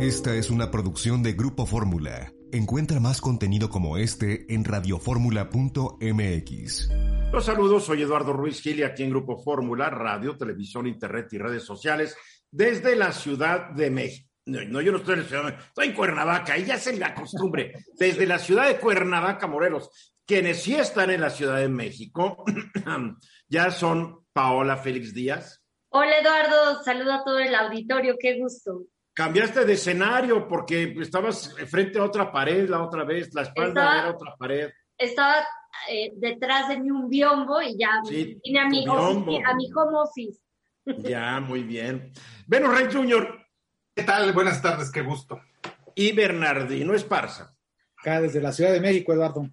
Esta es una producción de Grupo Fórmula. Encuentra más contenido como este en radioformula.mx. Los saludos, soy Eduardo Ruiz Gili, aquí en Grupo Fórmula, radio, televisión, internet y redes sociales, desde la Ciudad de México. No, yo no estoy en la Ciudad de México, estoy en Cuernavaca, y ya se la costumbre, desde la ciudad de Cuernavaca, Morelos. Quienes sí están en la Ciudad de México ya son Paola Félix Díaz. Hola Eduardo, saludo a todo el auditorio, qué gusto. Cambiaste de escenario porque estabas frente a otra pared la otra vez, la espalda Estaba- era otra pared. Estaba eh, detrás de mí un biombo y ya Sí, vine a mi, ofici- a mi home office. Ya, muy bien. Beno Rey Jr. ¿Qué tal? Buenas tardes, qué gusto. y Bernardino Esparza. Acá desde la Ciudad de México, Eduardo.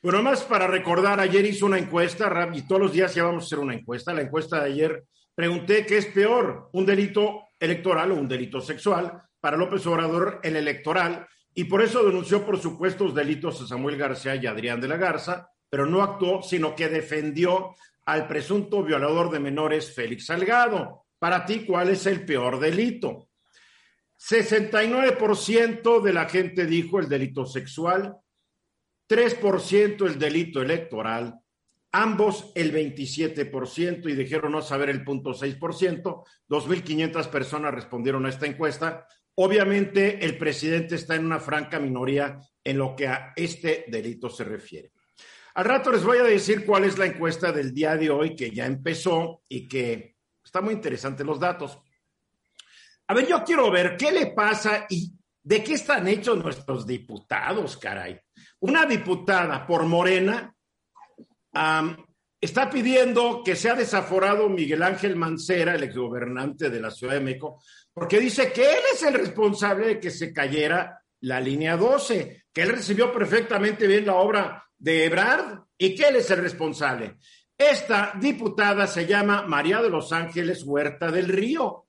Bueno, más para recordar, ayer hizo una encuesta, Rap, y todos los días ya vamos a hacer una encuesta. La encuesta de ayer pregunté qué es peor, un delito electoral o un delito sexual. Para López Obrador, el electoral, y por eso denunció por supuestos delitos a Samuel García y Adrián de la Garza, pero no actuó, sino que defendió al presunto violador de menores Félix Salgado. Para ti, ¿cuál es el peor delito? 69% de la gente dijo el delito sexual, 3% el delito electoral, ambos el 27% y dijeron no saber el punto 6%. 2.500 personas respondieron a esta encuesta. Obviamente el presidente está en una franca minoría en lo que a este delito se refiere. Al rato les voy a decir cuál es la encuesta del día de hoy que ya empezó y que está muy interesante los datos. A ver, yo quiero ver qué le pasa y de qué están hechos nuestros diputados, caray. Una diputada por Morena está pidiendo que sea desaforado Miguel Ángel Mancera, el exgobernante de la Ciudad de México, porque dice que él es el responsable de que se cayera la línea 12, que él recibió perfectamente bien la obra de Ebrard y que él es el responsable. Esta diputada se llama María de los Ángeles Huerta del Río.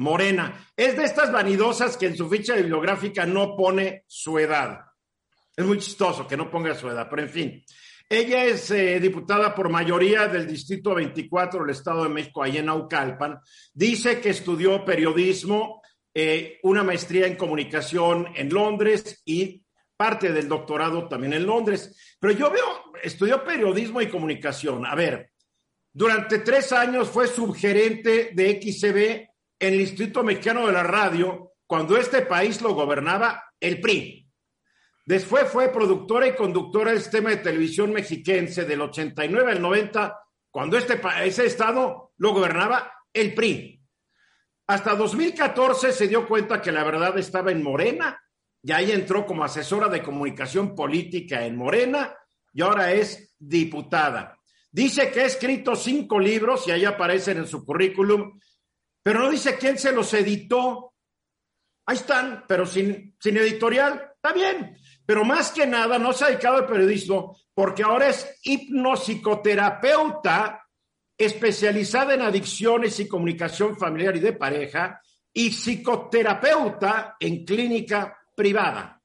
Morena. Es de estas vanidosas que en su ficha bibliográfica no pone su edad. Es muy chistoso que no ponga su edad, pero en fin. Ella es eh, diputada por mayoría del Distrito 24 del Estado de México, ahí en Naucalpan. Dice que estudió periodismo, eh, una maestría en comunicación en Londres y parte del doctorado también en Londres. Pero yo veo, estudió periodismo y comunicación. A ver, durante tres años fue subgerente de XCB en el Instituto Mexicano de la Radio cuando este país lo gobernaba el PRI. Después fue productora y conductora del sistema de televisión mexiquense del 89 al 90, cuando este, ese estado lo gobernaba el PRI. Hasta 2014 se dio cuenta que la verdad estaba en Morena y ahí entró como asesora de comunicación política en Morena y ahora es diputada. Dice que ha escrito cinco libros y ahí aparecen en su currículum, pero no dice quién se los editó. Ahí están, pero sin, sin editorial, está bien. Pero más que nada no se ha dedicado al periodismo porque ahora es hipnopsicoterapeuta especializada en adicciones y comunicación familiar y de pareja y psicoterapeuta en clínica privada.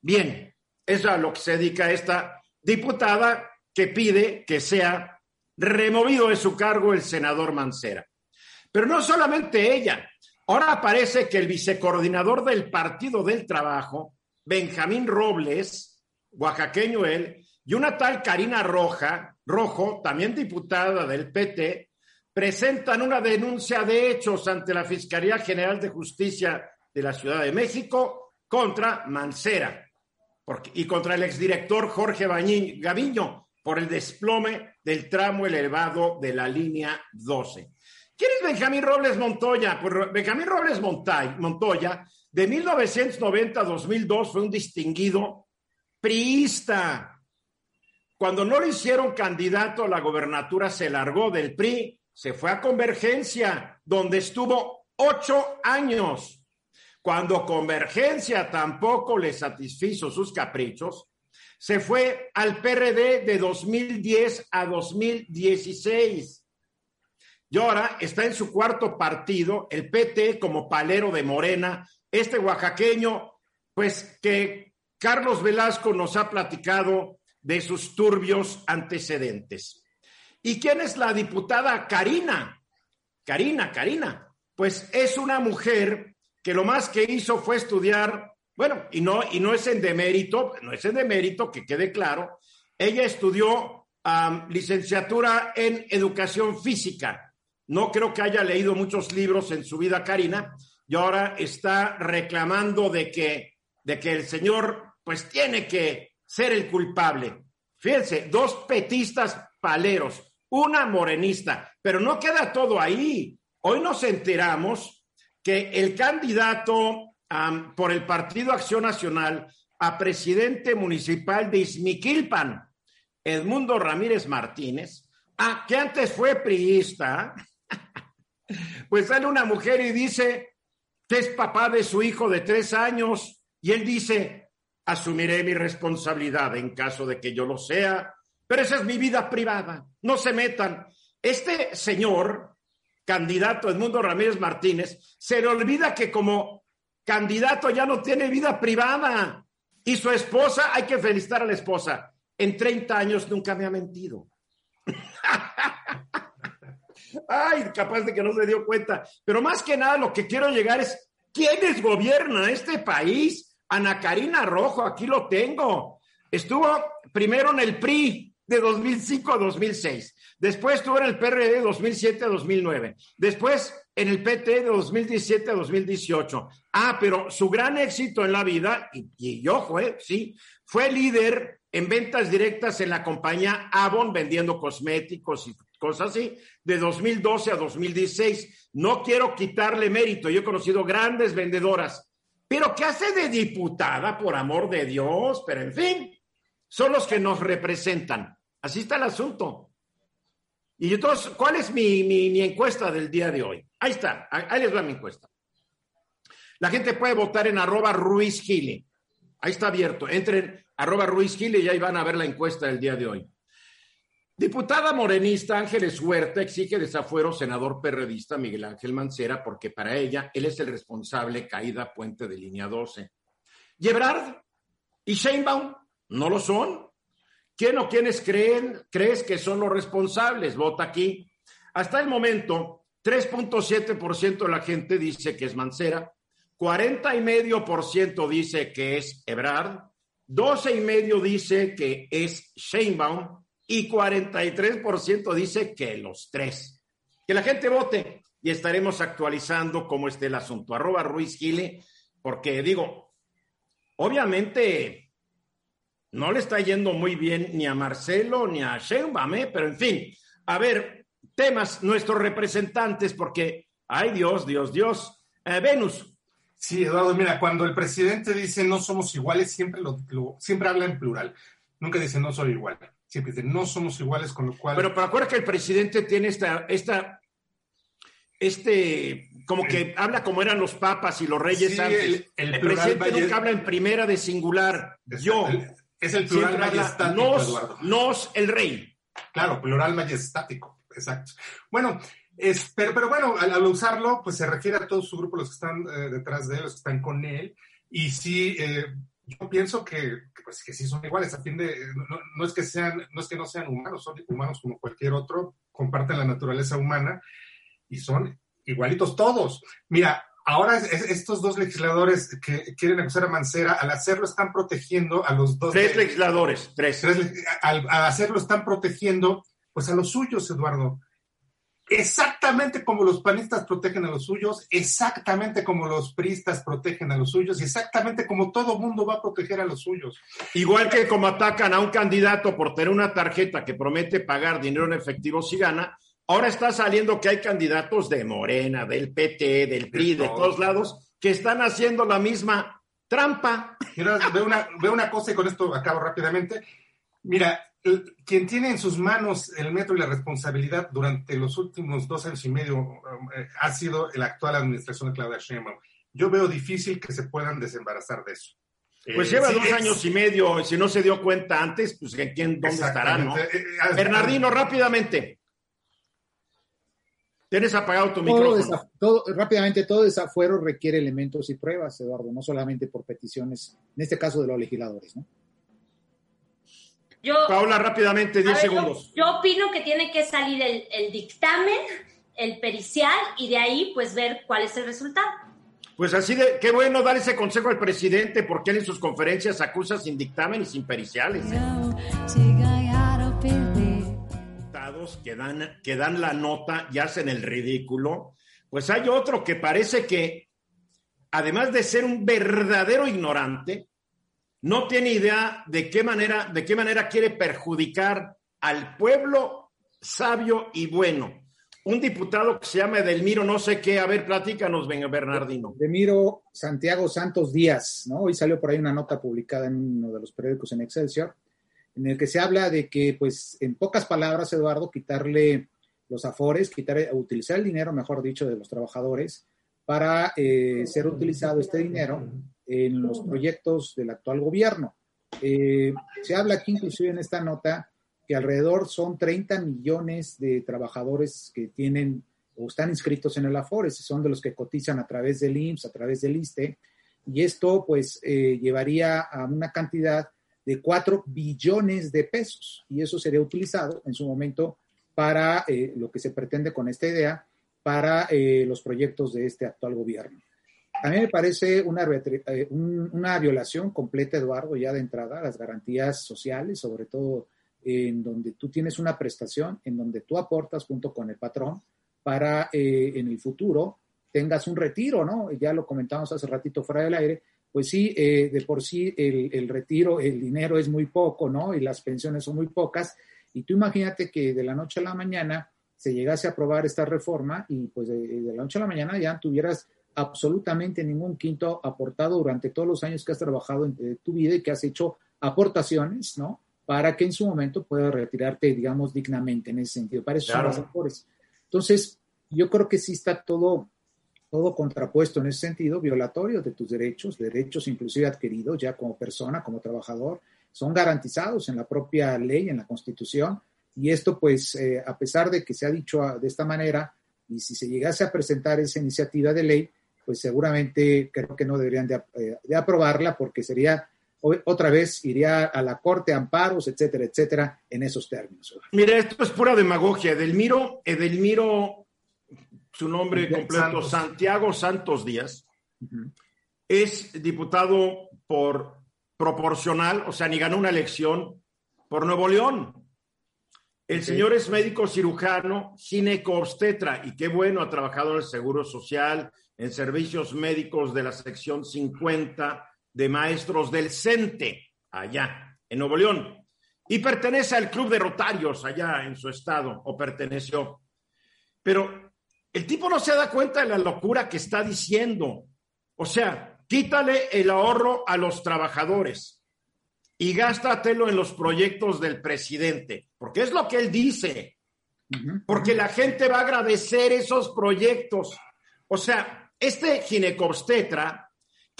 Bien, eso es a lo que se dedica esta diputada que pide que sea removido de su cargo el senador Mancera. Pero no solamente ella. Ahora parece que el vicecoordinador del Partido del Trabajo, Benjamín Robles, oaxaqueño él, y una tal Karina Roja, Rojo, también diputada del PT, presentan una denuncia de hechos ante la Fiscalía General de Justicia de la Ciudad de México contra Mancera y contra el exdirector Jorge Gaviño por el desplome del tramo elevado de la línea 12. ¿Quién es Benjamín Robles Montoya? Pues Benjamín Robles Montoya, de 1990 a 2002, fue un distinguido priista. Cuando no lo hicieron candidato a la gobernatura, se largó del PRI, se fue a Convergencia, donde estuvo ocho años. Cuando Convergencia tampoco le satisfizo sus caprichos, se fue al PRD de 2010 a 2016. Y ahora está en su cuarto partido, el PT como palero de Morena, este oaxaqueño, pues que Carlos Velasco nos ha platicado de sus turbios antecedentes. ¿Y quién es la diputada Karina? Karina, Karina, pues es una mujer que lo más que hizo fue estudiar, bueno, y no, y no es en demérito, no es en demérito, que quede claro, ella estudió licenciatura en educación física. No creo que haya leído muchos libros en su vida, Karina, y ahora está reclamando de que, de que el señor pues tiene que ser el culpable. Fíjense, dos petistas paleros, una morenista, pero no queda todo ahí. Hoy nos enteramos que el candidato por el Partido Acción Nacional a presidente municipal de Izmiquilpan, Edmundo Ramírez Martínez, ah, que antes fue priista, pues sale una mujer y dice es papá de su hijo de tres años, y él dice, asumiré mi responsabilidad en caso de que yo lo sea, pero esa es mi vida privada, no se metan. Este señor, candidato Edmundo Ramírez Martínez, se le olvida que como candidato ya no tiene vida privada y su esposa, hay que felicitar a la esposa, en 30 años nunca me ha mentido. Ay, capaz de que no se dio cuenta. Pero más que nada lo que quiero llegar es, ¿quiénes gobiernan este país? Ana Karina Rojo, aquí lo tengo. Estuvo primero en el PRI de 2005 a 2006. Después estuvo en el PRD de 2007 a 2009. Después en el PT de 2017 a 2018. Ah, pero su gran éxito en la vida, y, y ojo, eh, sí, fue líder en ventas directas en la compañía Avon vendiendo cosméticos y cosas así, de 2012 a 2016. No quiero quitarle mérito, yo he conocido grandes vendedoras, pero ¿qué hace de diputada, por amor de Dios? Pero en fin, son los que nos representan. Así está el asunto. Y entonces, ¿cuál es mi, mi, encuesta del día de hoy? Ahí está, ahí les va mi encuesta. La gente puede votar en arroba Ruiz Gili. Ahí está abierto. Entren arroba Ruiz Gil y ahí van a ver la encuesta del día de hoy. Diputada morenista Ángeles Huerta exige desafuero senador perredista Miguel Ángel Mancera porque para ella él es el responsable caída puente de línea 12. ¿Yebrard y Sheinbaum no lo son? ¿Quién o quiénes creen, crees que son los responsables? Vota aquí. Hasta el momento, 3.7% de la gente dice que es Mancera, 40 y medio por ciento dice que es Ebrard, 12 y medio dice que es Sheinbaum y 43% dice que los tres. Que la gente vote y estaremos actualizando cómo esté el asunto. Arroba Ruiz Gile, porque digo, obviamente no le está yendo muy bien ni a Marcelo ni a Sheinbaum, ¿eh? pero en fin, a ver, temas, nuestros representantes, porque, ay Dios, Dios, Dios. Eh, Venus, Sí, Eduardo, mira, cuando el presidente dice no somos iguales, siempre, lo, siempre habla en plural. Nunca dice no soy igual. Siempre dice no somos iguales, con lo cual. Pero, pero acuérdate que el presidente tiene esta, esta, este, como que habla como eran los papas y los reyes antes. El, presidente nunca habla en primera de singular. Yo. es el plural majestático, nos, Eduardo. Nos, el rey. Claro, plural majestático, exacto. Bueno, pero, bueno, al, usarlo, pues se refiere a todo su grupo, los que están eh, detrás de él, los que están con él. Y sí, eh, yo pienso que, pues, que sí son iguales. A fin de, no, es que sean, no es que no sean humanos, son humanos como cualquier otro, comparten la naturaleza humana y son igualitos todos. Mira, ahora estos dos legisladores que quieren acusar a Mancera, al hacerlo están protegiendo a los dos. Tres legisladores, tres. al, al, hacerlo están protegiendo, pues a los suyos, Eduardo exactamente como los panistas protegen a los suyos, exactamente como los priistas protegen a los suyos, y exactamente como todo mundo va a proteger a los suyos. Igual que como atacan a un candidato por tener una tarjeta que promete pagar dinero en efectivo si gana, ahora está saliendo que hay candidatos de Morena, del PT, del PRI, de, todos lados, que están haciendo la misma trampa. veo una, veo una cosa y con esto acabo rápidamente. Mira, quien tiene en sus manos el metro y la responsabilidad durante los últimos dos años y medio eh, ha sido la actual administración de Claudia Sheinbaum. Yo veo difícil que se puedan desembarazar de eso. Pues eh, lleva dos años y medio, si no se dio cuenta antes, pues ¿quién, ¿dónde estará, no? Eh, Bernardino, rápidamente. Tienes apagado tu micrófono. rápidamente, todo desafuero requiere elementos y pruebas, Eduardo, no solamente por peticiones, en este caso de los legisladores, ¿no? Yo, Paula, rápidamente, 10 segundos. Yo, opino que tiene que salir el, dictamen, el pericial, y de ahí, pues, ver cuál es el resultado. Pues así de, qué bueno dar ese consejo al presidente, porque él en sus conferencias acusa sin dictamen y sin periciales. ¿eh? Que dan, que dan la nota y hacen el ridículo. Pues hay otro que parece que, además de ser un verdadero ignorante, no tiene idea de qué manera, de qué manera quiere perjudicar al pueblo sabio y bueno un diputado que se llama Edelmiro, no sé qué, a ver, platícanos, Bernardino. Edelmiro Santiago Santos Díaz, ¿no? Hoy salió por ahí una nota publicada en uno de los periódicos en Excelsior, en el que se habla de que, pues, en pocas palabras, Eduardo, quitarle los afores, quitar, utilizar el dinero, mejor dicho, de los trabajadores para eh, ser utilizado este dinero en los proyectos del actual gobierno. Eh, se habla aquí inclusive en esta nota que alrededor son 30 millones de trabajadores que tienen o están inscritos en el Afores, son de los que cotizan a través del IMSS, a través del ISTE, y esto pues eh, llevaría a una cantidad de 4 billones de pesos, y eso sería utilizado en su momento para eh, lo que se pretende con esta idea, para los proyectos de este actual gobierno. A mí me parece una, una violación completa, Eduardo, ya de entrada, las garantías sociales, sobre todo en donde tú tienes una prestación, en donde tú aportas junto con el patrón para eh, en el futuro tengas un retiro, ¿no? Ya lo comentamos hace ratito fuera del aire, pues sí, eh, de por sí el, el, retiro, el dinero es muy poco, ¿no? Y las pensiones son muy pocas. Y tú imagínate que de la noche a la mañana se llegase a aprobar esta reforma y pues de, la noche a la mañana ya tuvieras absolutamente ningún quinto aportado durante todos los años que has trabajado en tu vida y que has hecho aportaciones, ¿no? para que en su momento puedas retirarte, digamos, dignamente en ese sentido. Para eso son los Entonces, yo creo que sí está todo, todo contrapuesto en ese sentido, violatorio de tus derechos, derechos inclusive adquiridos ya como persona, como trabajador, son garantizados en la propia ley, en la Constitución. Y esto, pues, eh, a pesar de que se ha dicho de esta manera, y si se llegase a presentar esa iniciativa de ley, pues seguramente creo que no deberían de, eh, de aprobarla porque sería otra vez iría a la corte, amparos, etcétera, etcétera, en esos términos. Mira, esto es pura demagogia. Edelmiro, Edelmiro, su nombre completo, Santiago Santos Díaz, es diputado por proporcional, o sea, ni ganó una elección por Nuevo León. El señor es médico cirujano, gineco-obstetra, y qué bueno, ha trabajado en el Seguro Social, en servicios médicos de la sección 50 de maestros del CENTE, allá en Nuevo León, y pertenece al Club de Rotarios allá en su estado, o perteneció. Pero el tipo no se da cuenta de la locura que está diciendo. O sea, quítale el ahorro a los trabajadores y gástatelo en los proyectos del presidente, porque es lo que él dice. Porque la gente va a agradecer esos proyectos. O sea, este ginecobstetra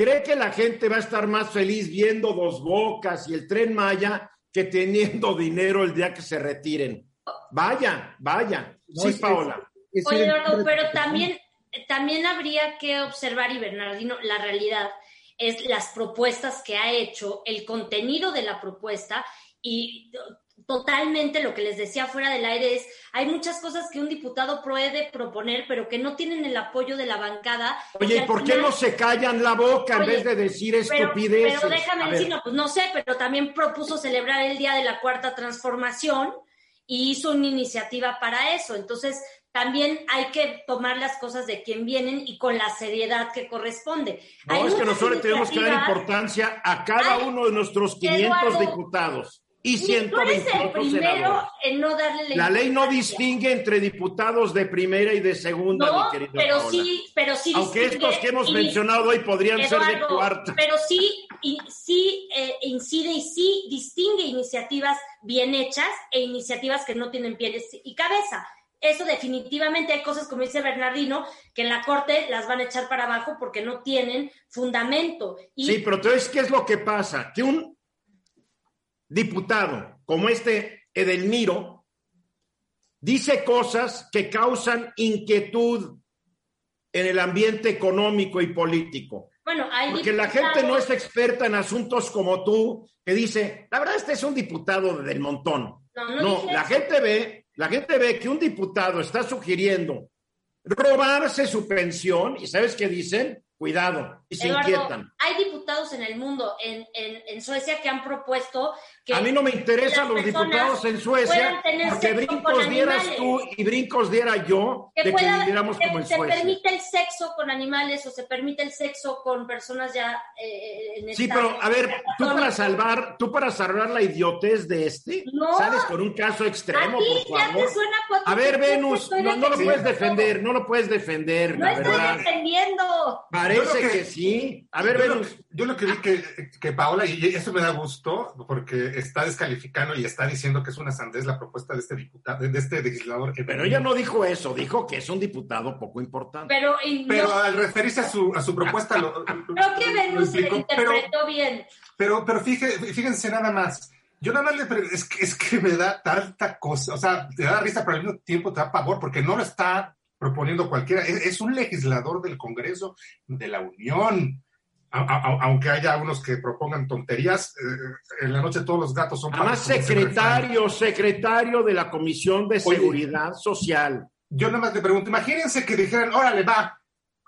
¿Cree que la gente va a estar más feliz viendo dos bocas y el tren Maya que teniendo dinero el día que se retiren? Vaya, vaya. sí, Paola. Oye, Eduardo, pero también, también habría que observar, y Bernardino, la realidad es las propuestas que ha hecho, el contenido de la propuesta y totalmente lo que les decía fuera del aire es, hay muchas cosas que un diputado puede proponer, pero que no tienen el apoyo de la bancada. Oye, ¿y por qué no se callan la boca en vez de decir estupideces? Pero, déjame decir, no, pues no sé, pero también propuso celebrar el Día de la Cuarta Transformación y hizo una iniciativa para eso. Entonces, también hay que tomar las cosas de quien vienen y con la seriedad que corresponde. No, es que nosotros tenemos que dar importancia a cada uno de nuestros 500 diputados y 128 senadores. En no darle la, la ley no distingue entre diputados de primera y de segunda, no, mi querido pero sí, pero sí Aunque estos que hemos mencionado hoy podrían ser de cuarta. Pero sí, y, sí eh, incide y sí distingue iniciativas bien hechas e iniciativas que no tienen pies y cabeza. Eso definitivamente hay cosas, como dice Bernardino, que en la Corte las van a echar para abajo porque no tienen fundamento. Y... Sí, pero entonces, ¿qué es lo que pasa? Que un diputado como este Edelmiro dice cosas que causan inquietud en el ambiente económico y político. Bueno, hay Porque la gente no es experta en asuntos como tú, que dice, la verdad, este es un diputado del montón. No, no, la gente ve, la gente ve que un diputado está sugiriendo robarse su pensión, y ¿sabes qué dicen? Cuidado, y se Eduardo, inquietan. hay diputados en el mundo, en, en, en Suecia, que han propuesto. A mí no me interesan los diputados en Suecia porque brincos dieras animales. tú y brincos diera yo que de que pueda- viviéramos que como en se Suecia. permite el sexo con animales o se permite el sexo con personas ya eh, en Sí, esta- pero a ver, tú para salvar, tú para salvar la idiotez de este, No. sales con un caso A extremo, ti por ya favor. te suena A ver, Venus, no, no lo puedes defender, no lo puedes defender, No la estoy verdad. defendiendo. Parece lo que, que- sí. A ver, yo, lo, Venus. yo lo que vi que, que Paola, y eso me da gusto, porque está descalificando y está diciendo que es una sandez la propuesta de este diputado, de este legislador. Pero ella no dijo eso, dijo que es un diputado poco importante. Pero, Pero no, al referirse a su, a su propuesta lo, creo que lo Venus se explicó. Pero, interpretó bien. pero, pero fíjense, fíjense nada más. Yo nada más le es que, es que me da tanta cosa, o sea, te da risa, pero al mismo tiempo te da pavor, porque no lo está proponiendo cualquiera. Es, es un legislador del Congreso de la Unión. A- a- aunque haya unos que propongan tonterías, eh, en la noche todos los gatos son Además, secretario, secretario de la Comisión de Oye. Seguridad Social. Yo nada más le pregunto, imagínense que dijeran, órale, va,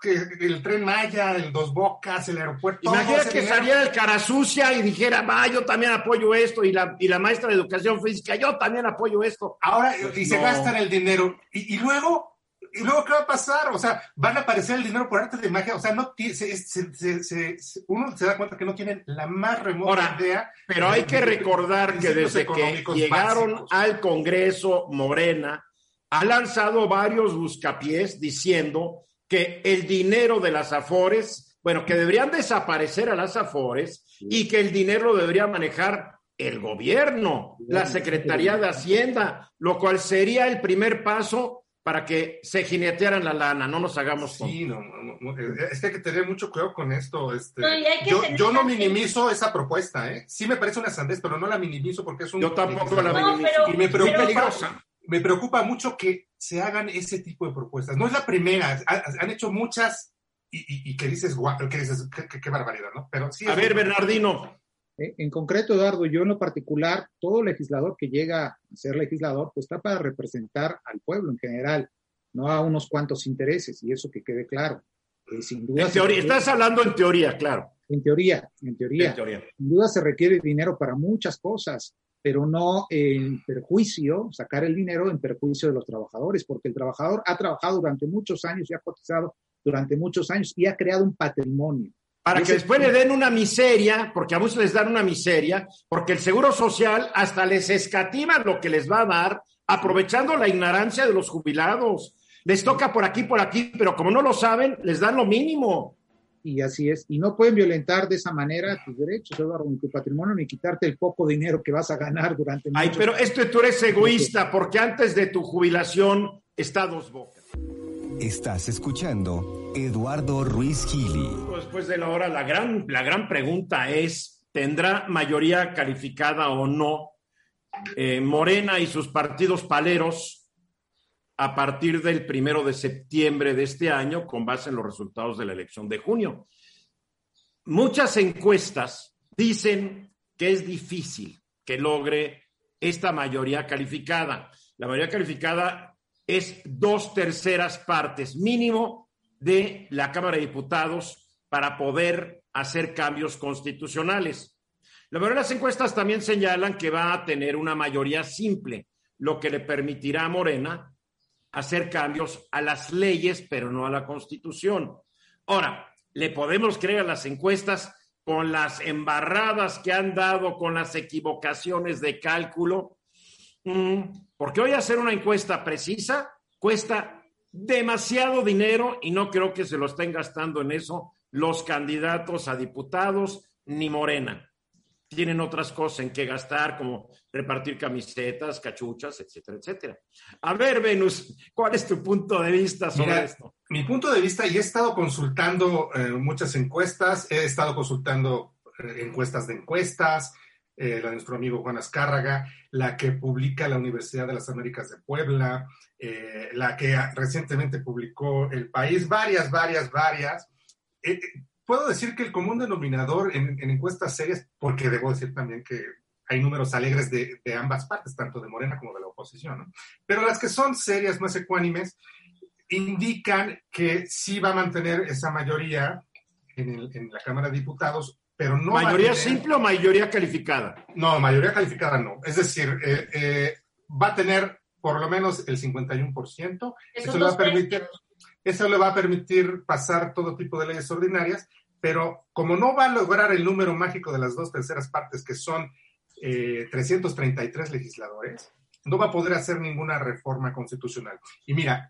que el tren Maya, el Dos Bocas, el aeropuerto. ese que dinero- saliera el cara sucia y dijera, va, yo también apoyo esto, y la, y la maestra de educación física, yo también apoyo esto. Ahora, y se No. gastan el dinero. Y, y luego, ¿y luego qué va a pasar? O sea, van a aparecer el dinero por arte de magia. O sea, no se- se- se- se- se- uno se da cuenta que no tienen la más remota Ahora, idea. Pero hay que recordar que desde que llegaron básicos. al Congreso Morena, ha lanzado varios buscapiés diciendo que el dinero de las Afores, bueno, que deberían desaparecer a las Afores y que el dinero lo debería manejar el gobierno, la Secretaría de Hacienda, lo cual sería el primer paso para que se jinetearan la lana, no nos hagamos. Sí, no, no, no, no, es que hay que tener mucho cuidado con esto. Este, No, yo, no minimizo esa propuesta, ¿eh? Sí me parece una sandez, pero no la minimizo porque es un... Yo tampoco la No, minimizo. pero- Y me preocupa, pero- peligrosa. me preocupa mucho que se hagan ese tipo de propuestas. No es la primera, ha- han hecho muchas y, y- y que dices, guau, que dices, qué, qué- qué barbaridad, ¿no? Pero sí. A ver, un- Bernardino, Eh, En concreto, Eduardo, yo en lo particular, todo legislador que llega a ser legislador, pues está para representar al pueblo en general, no a unos cuantos intereses, y eso que quede claro. Eh, sin duda, en teoría, requiere- estás hablando en teoría, claro. en teoría, en teoría, En teoría. sin duda se requiere dinero para muchas cosas, pero no en perjuicio, sacar el dinero en perjuicio de los trabajadores, porque el trabajador ha trabajado durante muchos años y ha cotizado durante muchos años y ha creado un patrimonio. Para que después le den una miseria, porque a muchos les dan una miseria, porque el Seguro Social hasta les escatima lo que les va a dar, aprovechando la ignorancia de los jubilados. Les toca por aquí, por aquí, pero como no lo saben, les dan lo mínimo. Y así es. Y no pueden violentar de esa manera tus derechos, Eduardo, ni tu patrimonio, ni quitarte el poco dinero que vas a ganar durante Ay, muchos pero esto tú eres egoísta, porque antes de tu jubilación está dos bocas. Estás escuchando Eduardo Ruiz Gili. Después de la hora, la gran, la gran pregunta es, ¿tendrá mayoría calificada o no eh, Morena y sus partidos paleros a partir del primero de septiembre de este año con base en los resultados de la elección de junio? Muchas encuestas dicen que es difícil que logre esta mayoría calificada. La mayoría calificada es dos terceras partes mínimo de la Cámara de Diputados para poder hacer cambios constitucionales. La mayoría de las encuestas también señalan que va a tener una mayoría simple, lo que le permitirá a Morena hacer cambios a las leyes, pero no a la Constitución. Ahora, le podemos creer a las encuestas con las embarradas que han dado, con las equivocaciones de cálculo, Mm, porque hoy hacer una encuesta precisa cuesta demasiado dinero y no creo que se lo estén gastando en eso los candidatos a diputados ni Morena. Tienen otras cosas en que gastar, como repartir camisetas, cachuchas, etcétera, etcétera. A ver, Venus, ¿cuál es tu punto de vista sobre Mira, esto? Mi punto de vista, y he estado consultando eh, muchas encuestas, he estado consultando eh, encuestas de encuestas, eh, la de nuestro amigo Juan Azcárraga, la que publica la Universidad de las Américas de Puebla, eh, la que recientemente publicó El País, varias, varias, varias. Eh, eh, puedo decir que el común denominador en, en, encuestas serias, porque debo decir también que hay números alegres de, de ambas partes, tanto de Morena como de la oposición, ¿no? pero las que son serias, más ecuánimes, indican que sí va a mantener esa mayoría en, la Cámara de Diputados, pero no... ¿Mayoría simple o mayoría calificada? No, mayoría calificada no. Es decir, eh, eh, va a tener por lo menos el 51%. Eso le, va a permitir, eso le va a permitir pasar todo tipo de leyes ordinarias, pero como no va a lograr el número mágico de las dos terceras partes, que son 333 legisladores, no va a poder hacer ninguna reforma constitucional. Y mira,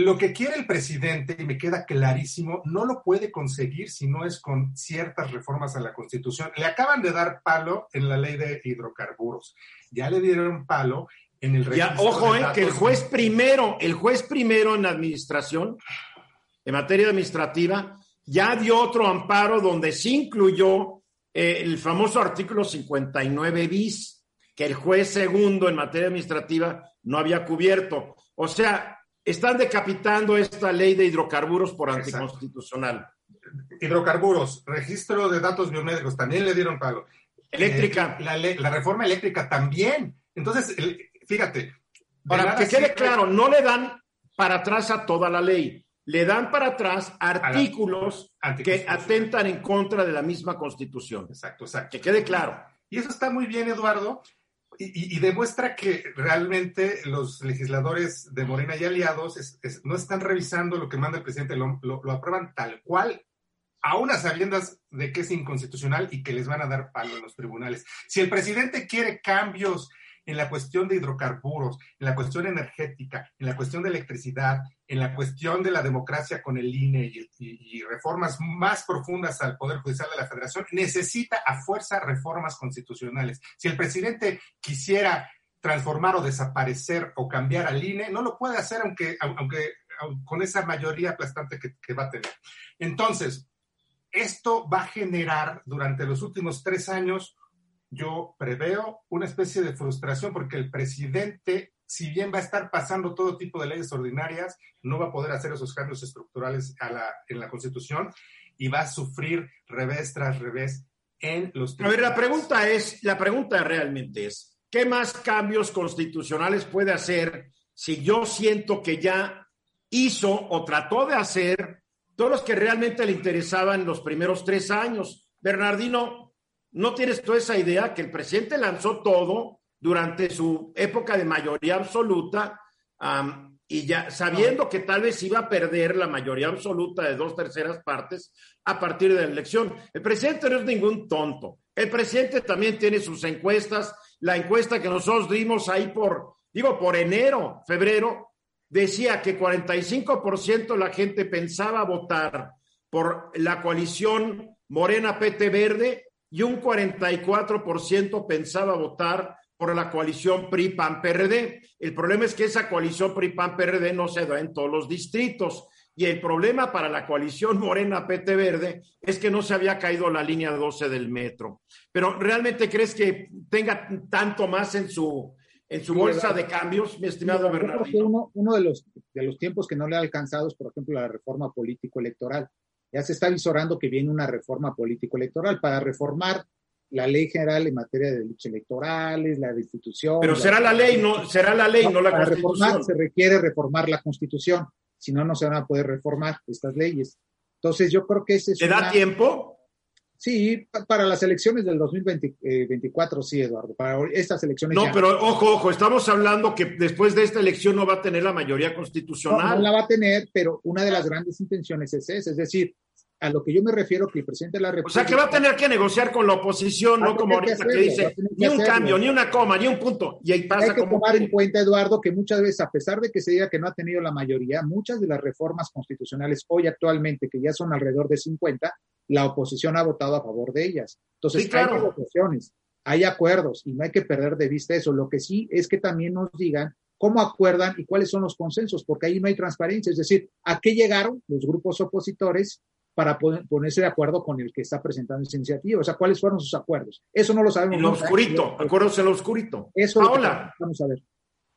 lo que quiere el presidente, y me queda clarísimo, no lo puede conseguir si no es con ciertas reformas a la Constitución. Le acaban de dar palo en la ley de hidrocarburos. Ya le dieron palo en el ya, Ojo, eh, que el juez primero, el juez primero en administración, en materia administrativa, ya dio otro amparo donde se incluyó eh, el famoso artículo 59 bis, que el juez segundo en materia administrativa no había cubierto. O sea, están decapitando esta ley de hidrocarburos por anticonstitucional. Hidrocarburos, registro de datos biomédicos, también le dieron palo. Eléctrica. Eh, la, reforma eléctrica también. Entonces, fíjate. Para que quede claro, no le dan para atrás a toda la ley, le dan para atrás artículos que atentan en contra de la misma constitución. Exacto, exacto. Que quede claro. Y eso está muy bien, Eduardo, y, demuestra que realmente los legisladores de Morena y aliados no están revisando lo que manda el presidente, lo, lo, aprueban tal cual, a unas sabiendas de que es inconstitucional y que les van a dar palo en los tribunales. Si el presidente quiere cambios en la cuestión de hidrocarburos, en la cuestión energética, en la cuestión de electricidad, en la cuestión de la democracia con el INE y, reformas más profundas al Poder Judicial de la Federación, necesita a fuerza reformas constitucionales. Si el presidente quisiera transformar o desaparecer o cambiar al INE, no lo puede hacer aunque, con esa mayoría aplastante que, que va a tener. Entonces, esto va a generar durante los últimos tres años yo preveo una especie de frustración porque el presidente, si bien va a estar pasando todo tipo de leyes ordinarias, no va a poder hacer esos cambios estructurales en la Constitución y va a sufrir revés tras revés en los A ver, la pregunta es, la pregunta realmente es, ¿qué más cambios constitucionales puede hacer si yo siento que ya hizo o trató de hacer todos los que realmente le interesaban los primeros tres años? Bernardino, ¿No tienes toda esa idea que el presidente lanzó todo durante su época de mayoría absoluta y ya sabiendo que tal vez iba a perder la mayoría absoluta de dos terceras partes a partir de la elección? El presidente no es ningún tonto. El presidente también tiene sus encuestas. La encuesta que nosotros dimos ahí por, digo, por enero, febrero, decía que 45% de la gente pensaba votar por la coalición Morena PT Verde y un 44% pensaba votar por la coalición PRI-PAN-PRD. El problema es que esa coalición PRI-PAN-PRD no se da en todos los distritos. Y el problema para la coalición Morena PT Verde es que no se había caído la línea 12 del metro. Pero ¿realmente crees que tenga tanto más en su, en su bolsa de cambios, mi estimado Bernardo? Uno, uno de, los, de los tiempos que no le ha alcanzado es, por ejemplo, la reforma político-electoral ya se está visorando que viene una reforma político-electoral para reformar la ley general en materia de derechos electorales, la institución. Pero será la ley, no será la ley, no, la para Reformar, se requiere reformar la constitución, si no, no se van a poder reformar estas leyes. Entonces, yo creo que ese es. ¿Te da tiempo? Sí, para las elecciones del 2024, sí, Eduardo. Para estas elecciones. No, pero ojo, ojo, estamos hablando que después de esta elección no va a tener la mayoría constitucional. No, la va a tener, pero una de las grandes intenciones es esa, es decir, a lo que yo me refiero que el presidente de la República. O sea, que va a tener que negociar con la oposición, no como ahorita que, dice, ni un cambio, ni una coma, ni un punto. Y ahí pasa Hay que tomar en cuenta, Eduardo, que muchas veces, a pesar de que se diga que no ha tenido la mayoría, muchas de las reformas constitucionales hoy actualmente, que ya son alrededor de 50, la oposición ha votado a favor de ellas. Entonces, hay negociaciones, hay acuerdos, y no hay que perder de vista eso. Lo que sí es que también nos digan cómo acuerdan y cuáles son los consensos, porque ahí no hay transparencia. Es decir, ¿a qué llegaron los grupos opositores para ponerse de acuerdo con el que está presentando esa iniciativa. O sea, ¿cuáles fueron sus acuerdos? Eso no lo sabemos. En lo oscurito, acuerdos en lo oscurito. Eso Paola. Vamos a ver.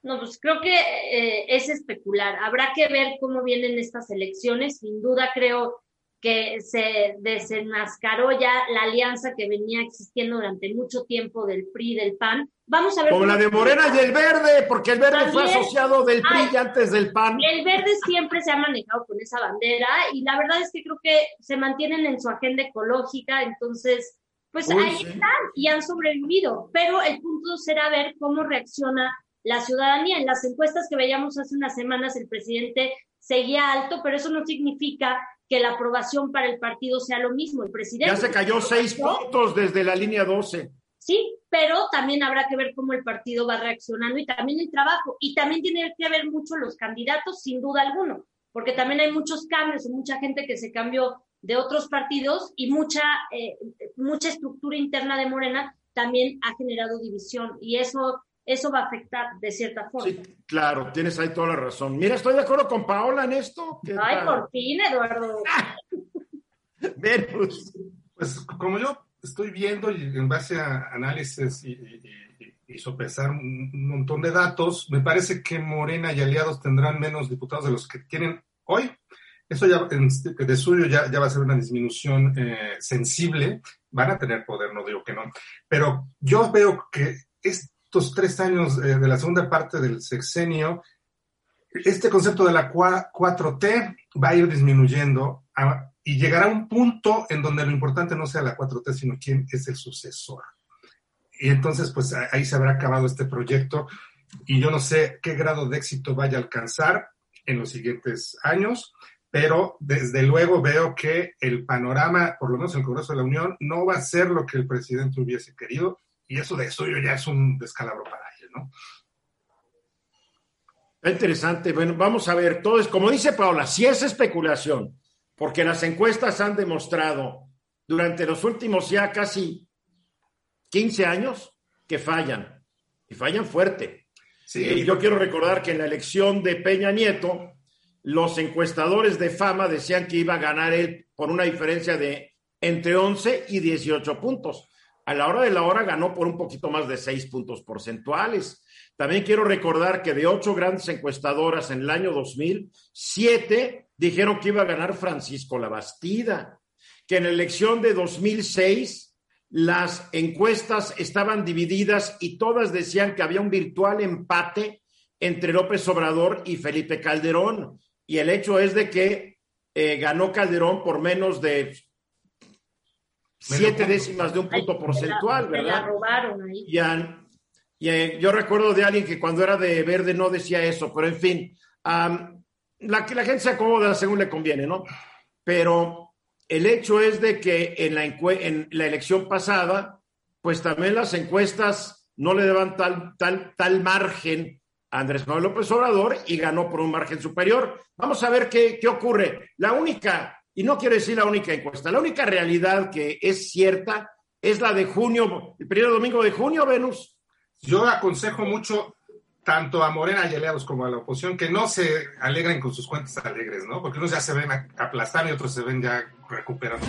No, pues creo que eh, es especular. Habrá que ver cómo vienen estas elecciones. Sin duda creo que se desenmascaró ya la alianza que venía existiendo durante mucho tiempo del PRI del PAN. Vamos a ver. Como la de Morena y el Verde, porque el Verde fue asociado del PRI antes del PAN. El Verde siempre se ha manejado con esa bandera y la verdad es que creo que se mantienen en su agenda ecológica, entonces, pues ahí están y han sobrevivido. Pero el punto será ver cómo reacciona la ciudadanía. En las encuestas que veíamos hace unas semanas, el presidente seguía alto, pero eso no significa que la aprobación para el partido sea lo mismo. El presidente. Ya se cayó seis puntos desde la línea 12. Sí, pero también habrá que ver cómo el partido va reaccionando y también el trabajo. Y también tiene que ver mucho los candidatos, sin duda alguno, porque también hay muchos cambios, mucha gente que se cambió de otros partidos y mucha, eh, mucha estructura interna de Morena también ha generado división. Y eso eso va a afectar de cierta forma. Sí, claro, tienes ahí toda la razón. Mira, estoy de acuerdo con Paola en esto. Ay, por fin, Eduardo. Venus. Pues como yo estoy viendo y en base a análisis y, y, sopesar un, montón de datos, me parece que Morena y aliados tendrán menos diputados de los que tienen hoy. Eso ya de suyo ya, ya va a ser una disminución eh, sensible. Van a tener poder, no digo que no. Pero yo veo que es estos tres años eh, de la segunda parte del sexenio, este concepto de la 4T va a ir disminuyendo y llegará a un punto en donde lo importante no sea la 4T, sino quién es el sucesor. Y entonces, pues ahí se habrá acabado este proyecto y yo no sé qué grado de éxito vaya a alcanzar en los siguientes años, pero desde luego veo que el panorama, por lo menos en el Congreso de la Unión, no va a ser lo que el presidente hubiese querido y eso de suyo ya es un descalabro para él, ¿no? Interesante. Bueno, vamos a ver, todo es, como dice Paula, si es especulación, porque las encuestas han demostrado durante los últimos ya casi 15 años que fallan, y fallan fuerte. Sí. Eh, yo quiero recordar que en la elección de Peña Nieto, los encuestadores de fama decían que iba a ganar él por una diferencia de entre 11 y 18 puntos a la hora de la hora ganó por un poquito más de seis puntos porcentuales. También quiero recordar que de ocho grandes encuestadoras en el año 2000, siete dijeron que iba a ganar Francisco Labastida, que en la elección de 2006 las encuestas estaban divididas y todas decían que había un virtual empate entre López Obrador y Felipe Calderón. Y el hecho es de que eh, ganó Calderón por menos de siete décimas de un punto porcentual, ¿verdad? la robaron ahí. Y, yo recuerdo de alguien que cuando era de verde no decía eso, pero en fin, la, la gente se acomoda según le conviene, ¿no? Pero el hecho es de que en la, en la elección pasada, pues también las encuestas no le daban tal, tal, tal margen a Andrés Manuel López Obrador y ganó por un margen superior. Vamos a ver qué, qué ocurre. La única y no quiero decir la única encuesta, la única realidad que es cierta es la de junio, el primer domingo de junio, Venus. Yo aconsejo mucho tanto a Morena y aliados como a la oposición que no se alegren con sus cuentas alegres, ¿no? Porque unos ya se ven aplastar y otros se ven ya recuperando.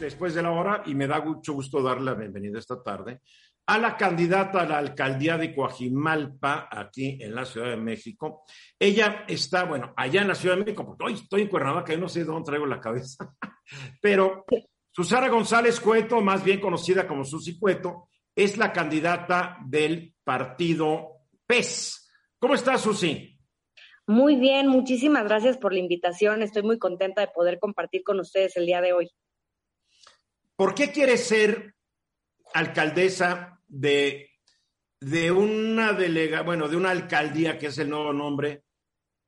Después de la hora, y me da mucho gusto darle la bienvenida esta tarde a la candidata a la alcaldía de Coajimalpa, aquí en la Ciudad de México. Ella está, bueno, allá en la Ciudad de México, porque hoy estoy en Cuernavaca, yo no sé de dónde traigo la cabeza, pero Susana González Cueto, más bien conocida como Susi Cueto, es la candidata del partido PES. ¿Cómo estás, Susi? Muy bien, muchísimas gracias por la invitación. Estoy muy contenta de poder compartir con ustedes el día de hoy. ¿Por qué quieres ser alcaldesa de, de una delega, bueno, de una alcaldía, que es el nuevo nombre,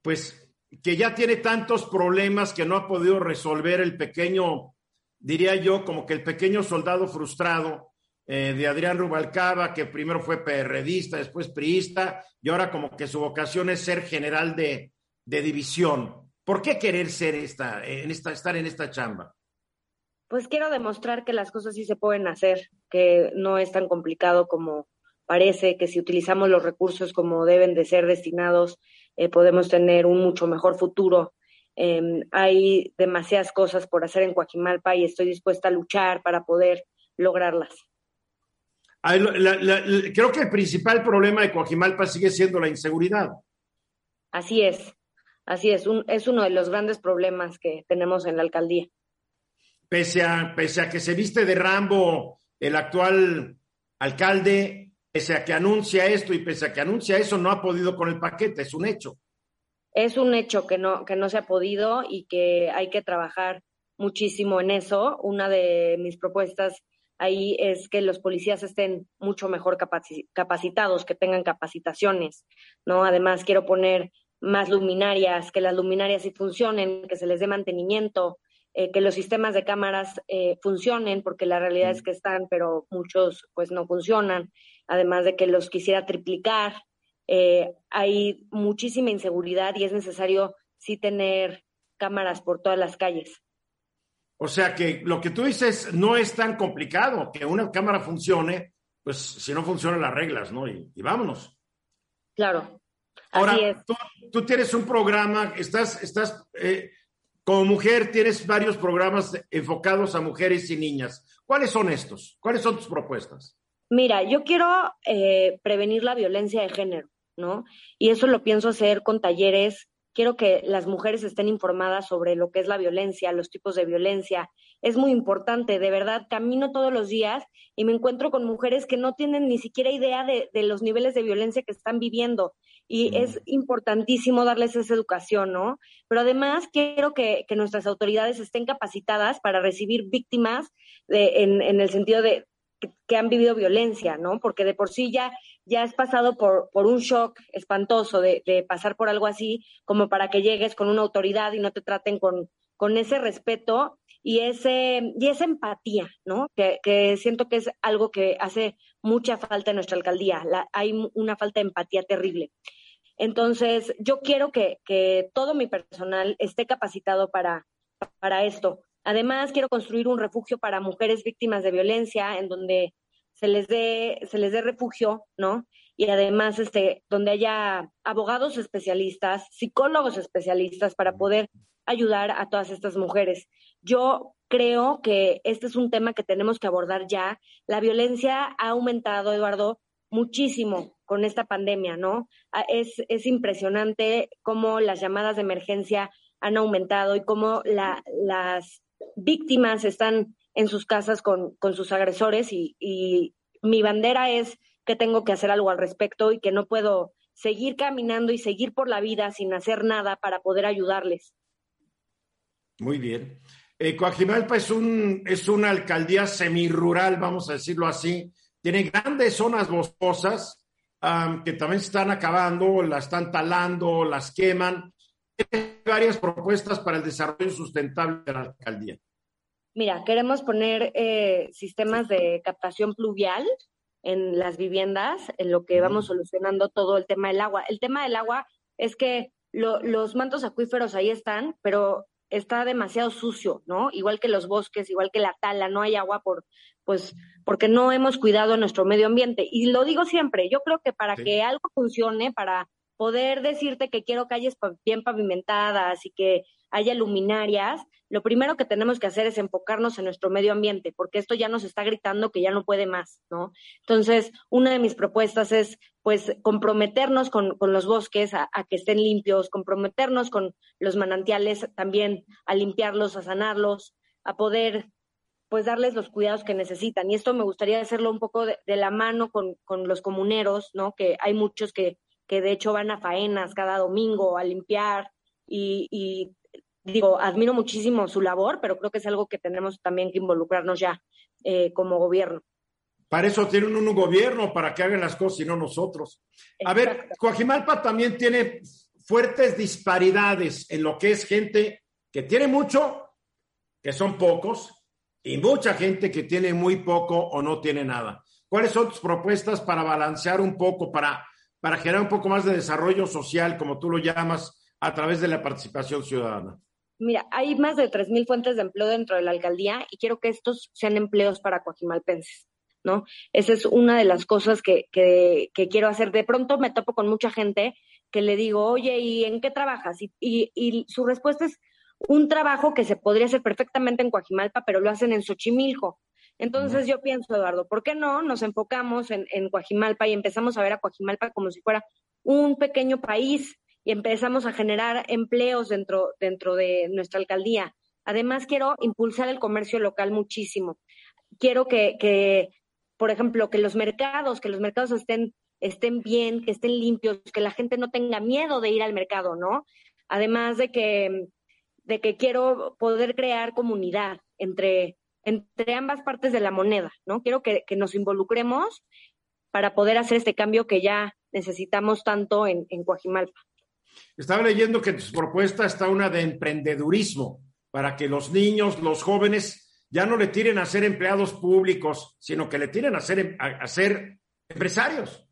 pues que ya tiene tantos problemas que no ha podido resolver el pequeño, diría yo, como que el pequeño soldado frustrado eh, de Adrián Rubalcaba, que primero fue PRDista, después priista, y ahora como que su vocación es ser general de, de división. ¿Por qué querer ser esta, en esta, estar en esta chamba? pues quiero demostrar que las cosas sí se pueden hacer, que no es tan complicado como parece, que si utilizamos los recursos como deben de ser destinados, eh, podemos tener un mucho mejor futuro. Em, hay demasiadas cosas por hacer en Coajimalpa y estoy dispuesta a luchar para poder lograrlas. creo que el principal problema de Coajimalpa sigue siendo la inseguridad. Así es. Así es, un, es uno de los grandes problemas que tenemos en la alcaldía. Pese a, pese a que se viste de Rambo el actual alcalde, pese a que anuncia esto y pese a que anuncia eso, no ha podido con el paquete, es un hecho. Es un hecho que no, que no se ha podido y que hay que trabajar muchísimo en eso. Una de mis propuestas ahí es que los policías estén mucho mejor capacitados, que tengan capacitaciones, ¿no? Además, quiero poner más luminarias, que las luminarias sí funcionen, que se les dé mantenimiento, eh, que los sistemas de cámaras eh, funcionen, porque la realidad es que están, pero muchos pues no funcionan, además de que los quisiera triplicar. Eh, hay muchísima inseguridad y es necesario sí tener cámaras por todas las calles. O sea que lo que tú dices no es tan complicado, que una cámara funcione, pues si no funcionan las reglas, ¿no? Y, vámonos. Claro. Ahora, Tú, tienes un programa, estás, estás, eh, como mujer, tienes varios programas enfocados a mujeres y niñas. ¿Cuáles son estos? ¿Cuáles son tus propuestas? Mira, yo quiero eh, prevenir la violencia de género, ¿no? Y eso lo pienso hacer con talleres quiero que las mujeres estén informadas sobre lo que es la violencia, los tipos de violencia. Es muy importante, de verdad, camino todos los días y me encuentro con mujeres que no tienen ni siquiera idea de, los niveles de violencia que están viviendo y es importantísimo darles esa educación, ¿no? Pero además quiero que, nuestras autoridades estén capacitadas para recibir víctimas en, en el sentido de, que, han vivido violencia, ¿no? Porque de por sí ya, ya has pasado por, por un shock espantoso de, pasar por algo así, como para que llegues con una autoridad y no te traten con, con ese respeto y, ese, y esa empatía, ¿no? Que, siento que es algo que hace mucha falta en nuestra alcaldía. hay una falta de empatía terrible. Entonces, yo quiero que, que todo mi personal esté capacitado para, para esto. Además, quiero construir un refugio para mujeres víctimas de violencia en donde se les dé, se les dé refugio, ¿no? Y además, este, donde haya abogados especialistas, psicólogos especialistas para poder ayudar a todas estas mujeres. Yo creo que este es un tema que tenemos que abordar ya. La violencia ha aumentado, Eduardo, muchísimo con esta pandemia, ¿no? Es, es impresionante cómo las llamadas de emergencia han aumentado y cómo la, las víctimas están en sus casas con, sus agresores y, mi bandera es que tengo que hacer algo al respecto y que no puedo seguir caminando y seguir por la vida sin hacer nada para poder ayudarles. Muy bien. Eh, Coajimalpa es, un, es una alcaldía semirural, vamos a decirlo así. Tiene grandes zonas boscosas que también se están acabando, las están talando, las queman varias propuestas para el desarrollo sustentable de la alcaldía. Mira, queremos poner eh, sistemas de captación pluvial en las viviendas, en lo que vamos solucionando todo el tema del agua. El tema del agua es que los mantos acuíferos ahí están, pero está demasiado sucio, ¿no? Igual que los bosques, igual que la tala, no hay agua por, pues, porque no hemos cuidado nuestro medio ambiente. Y lo digo siempre, yo creo que para que algo funcione, para poder decirte que quiero calles bien pavimentadas y que haya luminarias, lo primero que tenemos que hacer es enfocarnos en nuestro medio ambiente, porque esto ya nos está gritando que ya no puede más, ¿no? Entonces, una de mis propuestas es, pues, comprometernos con, los bosques a, que estén limpios, comprometernos con los manantiales también a limpiarlos, a sanarlos, a poder, pues, darles los cuidados que necesitan. Y esto me gustaría hacerlo un poco de, la mano con, con los comuneros, ¿no? Que hay muchos que que de hecho van a faenas cada domingo a limpiar y, digo, admiro muchísimo su labor, pero creo que es algo que tenemos también que involucrarnos ya eh, como gobierno. Para eso tienen un gobierno, para que hagan las cosas y no nosotros. A ver, Coajimalpa también tiene fuertes disparidades en lo que es gente que tiene mucho, que son pocos, y mucha gente que tiene muy poco o no tiene nada. ¿Cuáles son tus propuestas para balancear un poco, para para generar un poco más de desarrollo social, como tú lo llamas, a través de la participación ciudadana? Mira, hay más de 3.000 fuentes de empleo dentro de la alcaldía y quiero que estos sean empleos para coajimalpenses, ¿no? Esa es una de las cosas que, que, quiero hacer. De pronto me topo con mucha gente que le digo, oye, ¿y en qué trabajas? Y, y, su respuesta es un trabajo que se podría hacer perfectamente en Coajimalpa, pero lo hacen en Xochimilco. Entonces yo pienso, Eduardo, ¿por qué no nos enfocamos en, en Coajimalpa y empezamos a ver a Coajimalpa como si fuera un pequeño país y empezamos a generar empleos dentro, dentro de nuestra alcaldía. Además, quiero impulsar el comercio local muchísimo. Quiero que, que, por ejemplo, que los mercados, que los mercados estén, estén bien, que estén limpios, que la gente no tenga miedo de ir al mercado, ¿no? Además de que, de que quiero poder crear comunidad entre, entre ambas partes de la moneda, ¿no? Quiero que, que nos involucremos para poder hacer este cambio que ya necesitamos tanto en, en Coajimalpa. Estaba leyendo que en tu propuesta está una de emprendedurismo para que los niños, los jóvenes, ya no le tiren a ser empleados públicos, sino que le tiren a ser, a, a ser empresarios.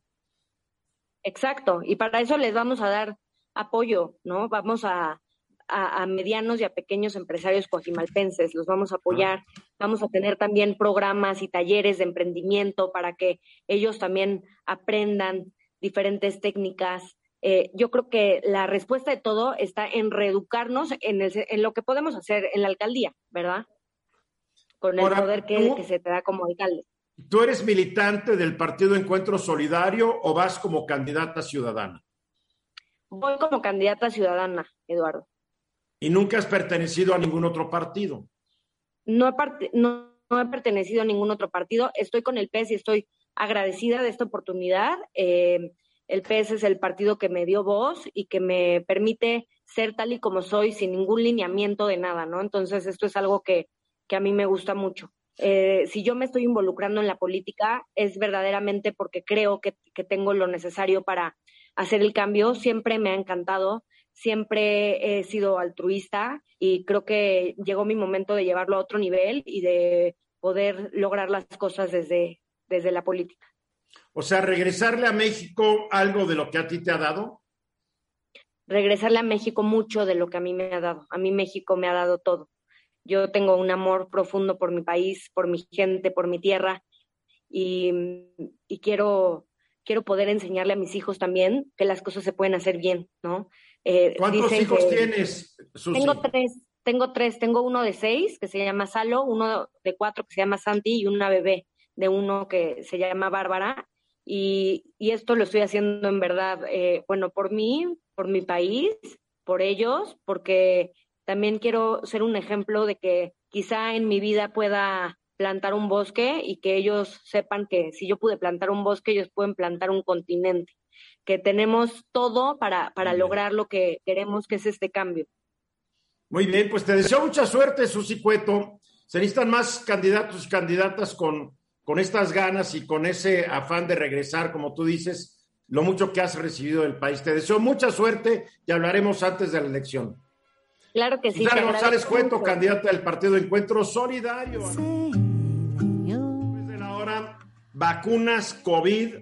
Exacto, y para eso les vamos a dar apoyo, ¿no? Vamos a, a, a, medianos y a pequeños empresarios coajimalpenses, los vamos a apoyar, vamos a tener también programas y talleres de emprendimiento para que ellos también aprendan diferentes técnicas. Eh, yo creo que la respuesta de todo está en reeducarnos en, el, en lo que podemos hacer en la alcaldía, ¿verdad? Con el Ahora, poder que, tú, que se te da como alcalde. ¿Tú eres militante del Partido Encuentro Solidario o vas como candidata ciudadana? Voy como candidata ciudadana, Eduardo. ¿Y nunca has pertenecido a ningún otro partido? No he, part no, no he pertenecido a ningún otro partido. Estoy con el PES y estoy agradecida de esta oportunidad. Eh, el PS es el partido que me dio voz y que me permite ser tal y como soy sin ningún lineamiento de nada, ¿no? Entonces, esto es algo que, que a mí me gusta mucho. Eh, si yo me estoy involucrando en la política, es verdaderamente porque creo que, que, tengo lo necesario para hacer el cambio. Siempre me ha encantado, siempre he sido altruista y creo que llegó mi momento de llevarlo a otro nivel y de poder lograr las cosas desde, desde la política. O sea, regresarle a México algo de lo que a ti te ha dado. Regresarle a México mucho de lo que a mí me ha dado. A mí México me ha dado todo. Yo tengo un amor profundo por mi país, por mi gente, por mi tierra y, y quiero, quiero poder enseñarle a mis hijos también que las cosas se pueden hacer bien, ¿no? Eh, ¿Cuántos hijos que, tienes, Susi? Tengo tres, tengo tres. Tengo uno de seis que se llama Salo, uno de cuatro que se llama Santi y una bebé de uno que se llama Bárbara. Y, y esto lo estoy haciendo en verdad, eh, bueno, por mí, por mi país, por ellos, porque también quiero ser un ejemplo de que quizá en mi vida pueda plantar un bosque y que ellos sepan que si yo pude plantar un bosque, ellos pueden plantar un continente, que tenemos todo para, para lograr lo que queremos, que es este cambio. Muy bien, pues te deseo mucha suerte, Susi Cueto. Se necesitan más candidatos y candidatas con con estas ganas y con ese afán de regresar, como tú dices, lo mucho que has recibido del país. Te deseo mucha suerte y hablaremos antes de la elección. Claro que sí. Susana González Cueto, candidata del Partido Encuentro Solidario. Después de la hora, vacunas COVID.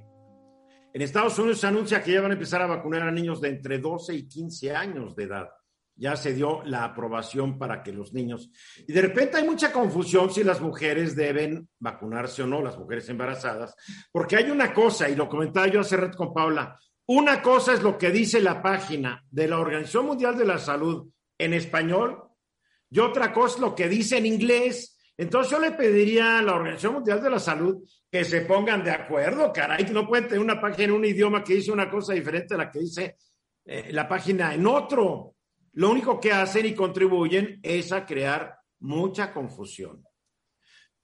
En Estados Unidos se anuncia que ya van a empezar a vacunar a niños de entre 12 y 15 años de edad ya se dio la aprobación para que los niños. Y de repente hay mucha confusión si las mujeres deben vacunarse o no, las mujeres embarazadas, porque hay una cosa, y lo comentaba yo hace rato con Paula, una cosa es lo que dice la página de la Organización Mundial de la Salud en español y otra cosa es lo que dice en inglés. Entonces yo le pediría a la Organización Mundial de la Salud que se pongan de acuerdo, caray, que no pueden tener una página en un idioma que dice una cosa diferente a la que dice eh, la página en otro lo único que hacen y contribuyen es a crear mucha confusión.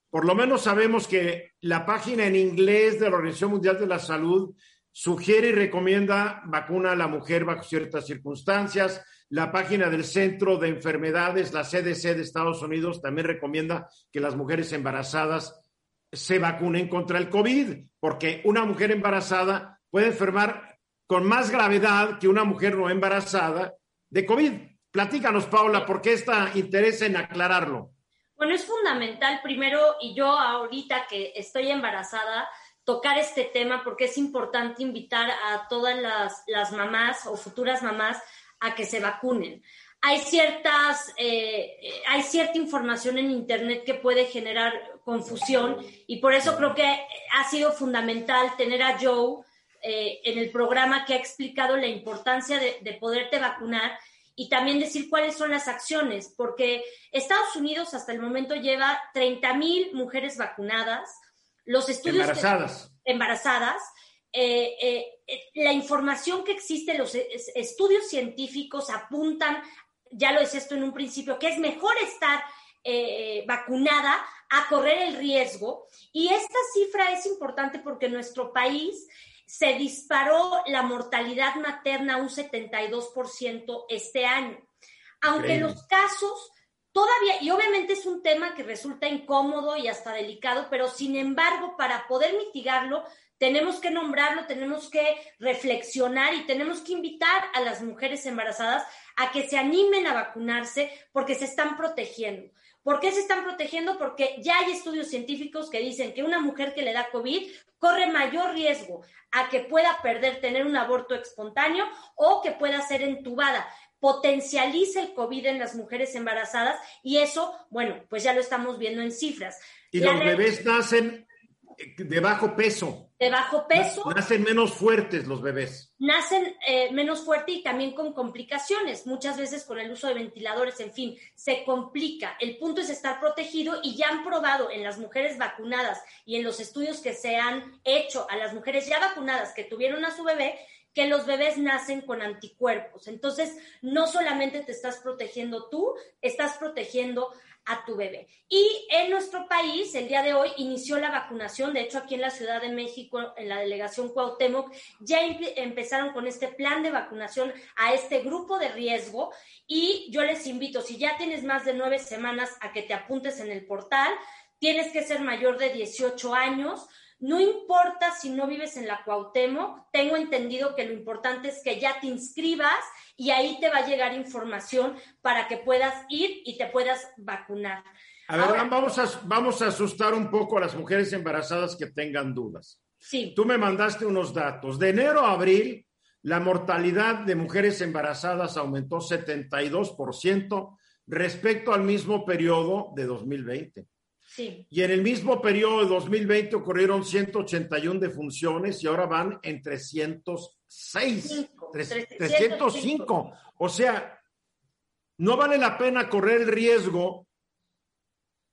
Por lo menos sabemos que la página en inglés de la Organización Mundial de la Salud sugiere y recomienda vacuna a la mujer bajo ciertas circunstancias. La página del Centro de Enfermedades, la CDC de Estados Unidos, también recomienda que las mujeres embarazadas se vacunen contra el COVID, porque una mujer embarazada puede enfermar con más gravedad que una mujer no embarazada de COVID. Platícanos, Paula, ¿por qué está interés en aclararlo? Bueno, es fundamental primero, y yo ahorita que estoy embarazada, tocar este tema porque es importante invitar a todas las, las mamás o futuras mamás a que se vacunen. Hay ciertas, eh, hay cierta información en Internet que puede generar confusión y por eso creo que ha sido fundamental tener a Joe eh, en el programa que ha explicado la importancia de, de, poderte vacunar y también decir cuáles son las acciones, porque Estados Unidos hasta el momento lleva 30 mil mujeres vacunadas, los estudios embarazadas, que, embarazadas eh, eh, la información que existe, los estudios científicos apuntan, ya lo decía esto en un principio, que es mejor estar eh, vacunada a correr el riesgo. Y esta cifra es importante porque nuestro país se disparó la mortalidad materna un 72% este año. Aunque los casos todavía, y obviamente es un tema que resulta incómodo y hasta delicado, pero sin embargo, para poder mitigarlo, tenemos que nombrarlo, tenemos que reflexionar y tenemos que invitar a las mujeres embarazadas a que se animen a vacunarse porque se están protegiendo. ¿Por qué se están protegiendo? Porque ya hay estudios científicos que dicen que una mujer que le da COVID corre mayor riesgo a que pueda perder, tener un aborto espontáneo o que pueda ser entubada potencializa el COVID en las mujeres embarazadas y eso, bueno, pues ya lo estamos viendo en cifras. Y los bebés nacen de bajo peso. De bajo peso. Nacen menos fuertes los bebés. Nacen eh, menos fuerte y también con complicaciones, muchas veces con el uso de ventiladores, en fin, se complica. El punto es estar protegido y ya han probado en las mujeres vacunadas y en los estudios que se han hecho a las mujeres ya vacunadas que tuvieron a su bebé, que los bebés nacen con anticuerpos. Entonces, no solamente te estás protegiendo tú, estás protegiendo a tu bebé. Y en nuestro país, el día de hoy, inició la vacunación. De hecho, aquí en la Ciudad de México, en la delegación Cuauhtémoc, ya empezaron con este plan de vacunación a este grupo de riesgo. Y yo les invito, si ya tienes más de nueve semanas, a que te apuntes en el portal. Tienes que ser mayor de 18 años. No importa si no vives en la Cuauhtémoc, tengo entendido que lo importante es que ya te inscribas y ahí te va a llegar información para que puedas ir y te puedas vacunar. A ver, vamos, a, vamos a asustar un poco a las mujeres embarazadas que tengan dudas. Sí. Tú me mandaste unos datos. De enero a abril, la mortalidad de mujeres embarazadas aumentó 72% respecto al mismo periodo de 2020. Y en el mismo periodo de 2020 ocurrieron 181 defunciones y ahora van en 306. 305. O sea, no vale la pena correr el riesgo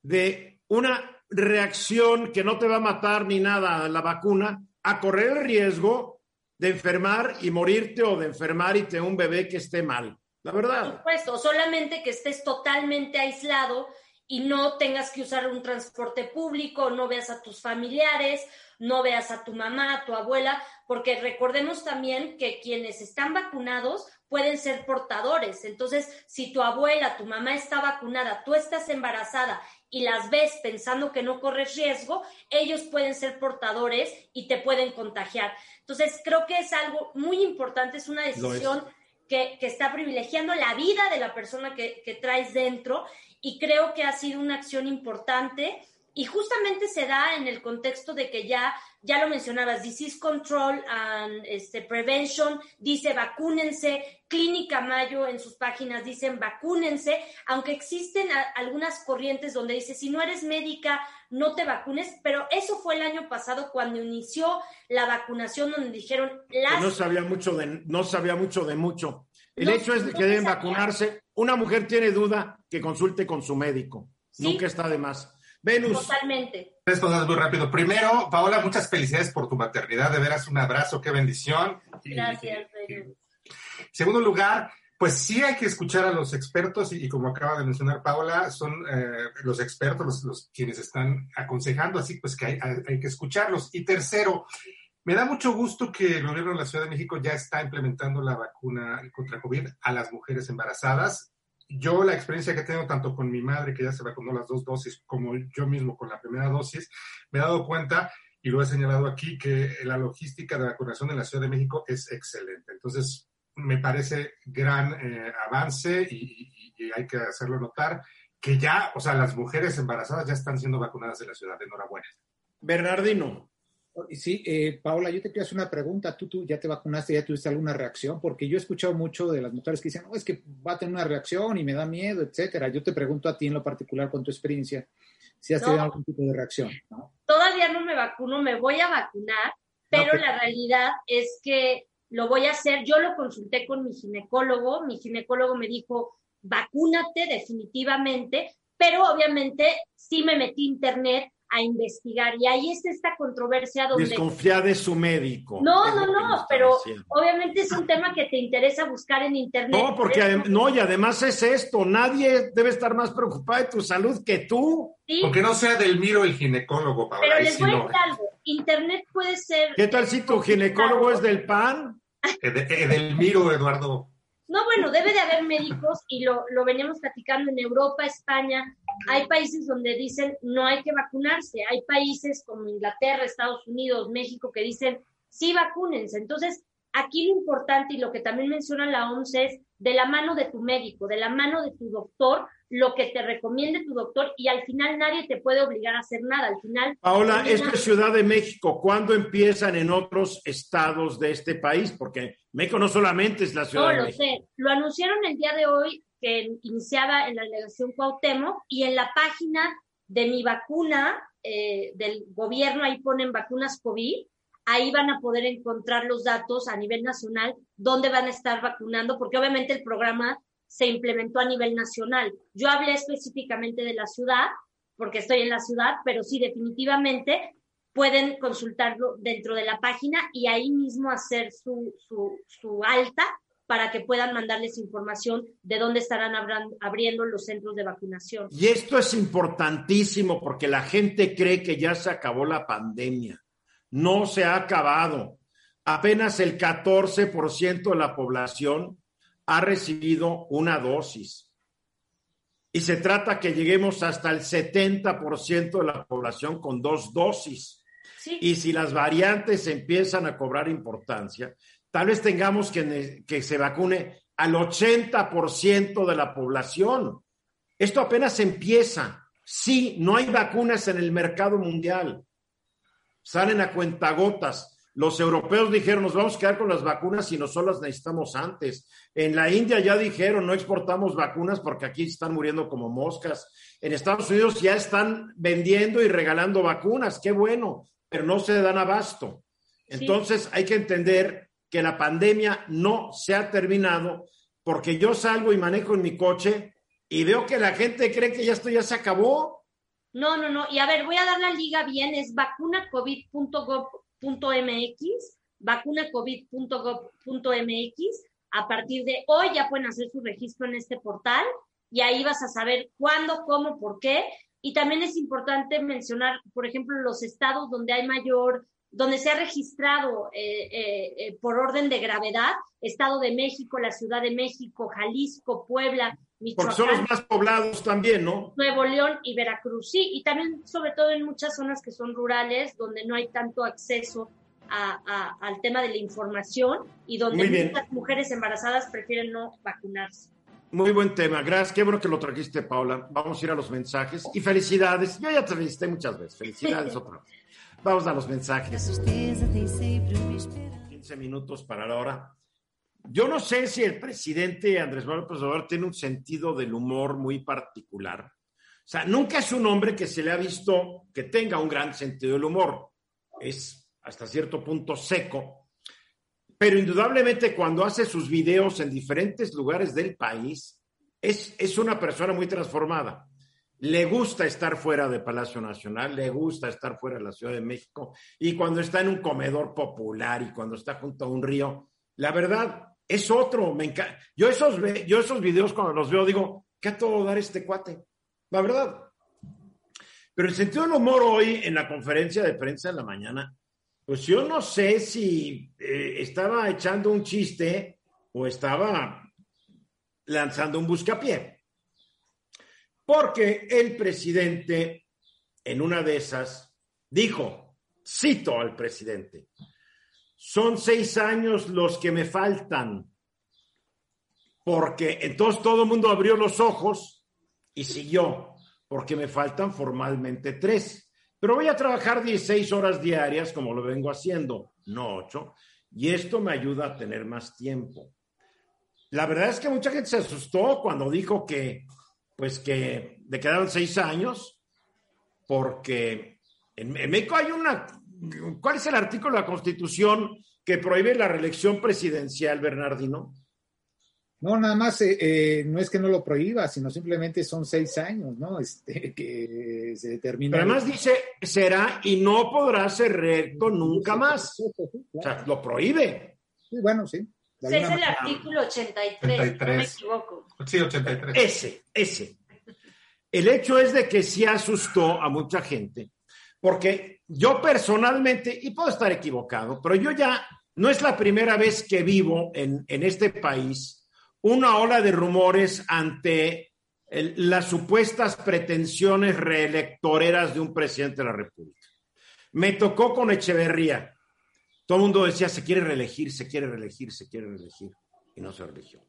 de una reacción que no te va a matar ni nada a la vacuna, a correr el riesgo de enfermar y morirte o de enfermar y tener un bebé que esté mal. La verdad. Por supuesto, solamente que estés totalmente aislado y no tengas que usar un transporte público, no veas a tus familiares, no veas a tu mamá, a tu abuela, porque recordemos también que quienes están vacunados pueden ser portadores. Entonces, si tu abuela, tu mamá está vacunada, tú estás embarazada y las ves pensando que no corres riesgo, ellos pueden ser portadores y te pueden contagiar. Entonces, creo que es algo muy importante, es una decisión que, está privilegiando la vida de la persona que, que traes dentro y creo que ha sido una acción importante y justamente se da en el contexto de que ya, ya lo mencionabas, Disease Control and este, Prevention dice vacúnense, Clínica Mayo en sus páginas dicen vacúnense, aunque existen algunas corrientes donde dice si no eres médica no te vacunes, pero eso fue el año pasado cuando inició la vacunación donde dijeron las... No sabía mucho de, no sabía mucho de mucho. El hecho es que deben vacunarse. Una mujer tiene duda que consulte con su médico. Nunca está de más. Venus. Totalmente. Tres cosas muy rápido. Primero, Paola, muchas felicidades por tu maternidad. De veras, un abrazo, qué bendición. Gracias, Segundo lugar, pues sí hay que escuchar a los expertos y, como acaba de mencionar Paola, son eh, los expertos los, quienes están aconsejando, así pues que hay, hay, que escucharlos. Y tercero, me da mucho gusto que el gobierno de la Ciudad de México ya está implementando la vacuna contra COVID a las mujeres embarazadas yo la experiencia que tengo tanto con mi madre, que ya se vacunó las dos dosis, como yo mismo con la primera dosis, me he dado cuenta, y lo he señalado aquí, que la logística de vacunación en la Ciudad de México es excelente. Entonces, me parece gran eh, avance y, hay que hacerlo notar que ya, o sea, las mujeres embarazadas ya están siendo vacunadas en la ciudad. Enhorabuena. Bernardino. Sí, eh, Paola, yo te quería hacer una pregunta. ¿Tú, ¿Tú ya te vacunaste? ¿Ya tuviste alguna reacción? Porque yo he escuchado mucho de las mujeres que dicen, no, es que va a tener una reacción y me da miedo, etcétera. Yo te pregunto a ti en lo particular con tu experiencia, si has tenido algún tipo de reacción. Todavía no me vacuno, me voy a vacunar, pero la realidad es que lo voy a hacer. Yo lo consulté con mi ginecólogo. Mi ginecólogo me dijo, vacúnate definitivamente, pero obviamente sí me metí a internet a investigar. Y ahí está esta controversia donde... Desconfía de su médico. No, no, no, pero obviamente es un tema que te interesa buscar en Internet. No, porque no, y además es esto, nadie debe estar más preocupado de tu salud que tú. ¿Sí? Aunque no sea del miro el ginecólogo, Paola, Pero les voy a decir algo, Internet puede ser... ¿Qué tal si tu ginecólogo es del PAN? del miro, Eduardo. No, bueno, debe de haber médicos y lo, lo veníamos platicando en Europa, España. Hay países donde dicen no hay que vacunarse. Hay países como Inglaterra, Estados Unidos, México que dicen sí vacúnense. Entonces, aquí lo importante y lo que también menciona la OMS es de la mano de tu médico, de la mano de tu doctor, lo que te recomiende tu doctor y al final nadie te puede obligar a hacer nada. Al final. Paola, esto es Ciudad de México. ¿Cuándo empiezan en otros estados de este país? Porque México no solamente es la Ciudad de México. No, lo sé. Lo anunciaron el día de hoy que iniciaba en la delegación Cuauhtémoc y en la página de mi vacuna eh, del gobierno, ahí ponen vacunas COVID, ahí van a poder encontrar los datos a nivel nacional, dónde van a estar vacunando, porque obviamente el programa se implementó a nivel nacional. Yo hablé específicamente de la ciudad, porque estoy en la ciudad, pero sí, definitivamente pueden consultarlo dentro de la página y ahí mismo hacer su, su, alta para que puedan mandarles información de dónde estarán abriendo los centros de vacunación. Y esto es importantísimo porque la gente cree que ya se acabó la pandemia. No se ha acabado. Apenas el 14% de la población ha recibido una dosis. Y se trata que lleguemos hasta el 70% de la población con dos dosis. Y si las variantes empiezan a cobrar importancia, tal vez tengamos que, que se vacune al 80% de la población. Esto apenas empieza. Sí, no hay vacunas en el mercado mundial. Salen a cuentagotas. Los europeos dijeron, nos vamos a quedar con las vacunas y nosotros las necesitamos antes. En la India ya dijeron, no exportamos vacunas porque aquí están muriendo como moscas. En Estados Unidos ya están vendiendo y regalando vacunas, qué bueno, pero no se dan abasto. Entonces hay que entender que la pandemia no se ha terminado porque yo salgo y manejo en mi coche y veo que la gente cree que ya esto ya se acabó. No, no, no. Y a ver, voy a dar la liga bien, es vacunacovid.gov .mx, vacunacovid.gov.mx. A partir de hoy ya pueden hacer su registro en este portal y ahí vas a saber cuándo, cómo, por qué. Y también es importante mencionar, por ejemplo, los estados donde hay mayor, donde se ha registrado eh, eh, eh, por orden de gravedad, Estado de México, la Ciudad de México, Jalisco, Puebla, Michoacán. Porque son los más poblados también, ¿no? Nuevo León y Veracruz, sí, y también sobre todo en muchas zonas que son rurales, donde no hay tanto acceso a, al tema de la información y donde muchas mujeres embarazadas prefieren no vacunarse. Muy buen tema, gracias, qué bueno que lo trajiste, Paula. Vamos a ir a los mensajes y felicidades. Yo ya te felicité muchas veces, felicidades otra vez. Vamos a los mensajes. 15 minutos para la hora. Yo no sé si el presidente Andrés Manuel López Obrador tiene un sentido del humor muy particular. O sea, nunca es un hombre que se le ha visto que tenga un gran sentido del humor. Es hasta cierto punto seco. Pero indudablemente cuando hace sus videos en diferentes lugares del país, es, es una persona muy transformada. Le gusta estar fuera de Palacio Nacional, le gusta estar fuera de la Ciudad de México y cuando está en un comedor popular y cuando está junto a un río, la verdad, es otro. Me encanta. Yo esos, yo esos videos cuando los veo digo, ¿qué a todo dar este cuate? La verdad. Pero el sentido del humor hoy en la conferencia de prensa de la mañana, pues yo no sé si eh, estaba echando un chiste o estaba lanzando un buscapié. Porque el presidente, en una de esas, dijo, cito al presidente, son seis años los que me faltan, porque entonces todo el mundo abrió los ojos y siguió, porque me faltan formalmente tres. Pero voy a trabajar 16 horas diarias como lo vengo haciendo, no ocho, y esto me ayuda a tener más tiempo. La verdad es que mucha gente se asustó cuando dijo que, pues que le quedaban seis años, porque en México hay una ¿Cuál es el artículo de la Constitución que prohíbe la reelección presidencial, Bernardino? No, nada más, eh, eh, no es que no lo prohíba, sino simplemente son seis años, ¿no? Este, que se determina. Pero además dice, será y no podrá ser recto nunca más. O sea, lo prohíbe. Sí, bueno, sí. Es el artículo 83, 83, no me equivoco. Sí, 83. Ese, ese. El hecho es de que sí asustó a mucha gente, porque yo personalmente, y puedo estar equivocado, pero yo ya no es la primera vez que vivo en, en este país una ola de rumores ante las supuestas pretensiones reelectoreras de un presidente de la República. Me tocó con Echeverría. Todo el mundo decía, se quiere reelegir, se quiere reelegir, se quiere reelegir. Y no se religió.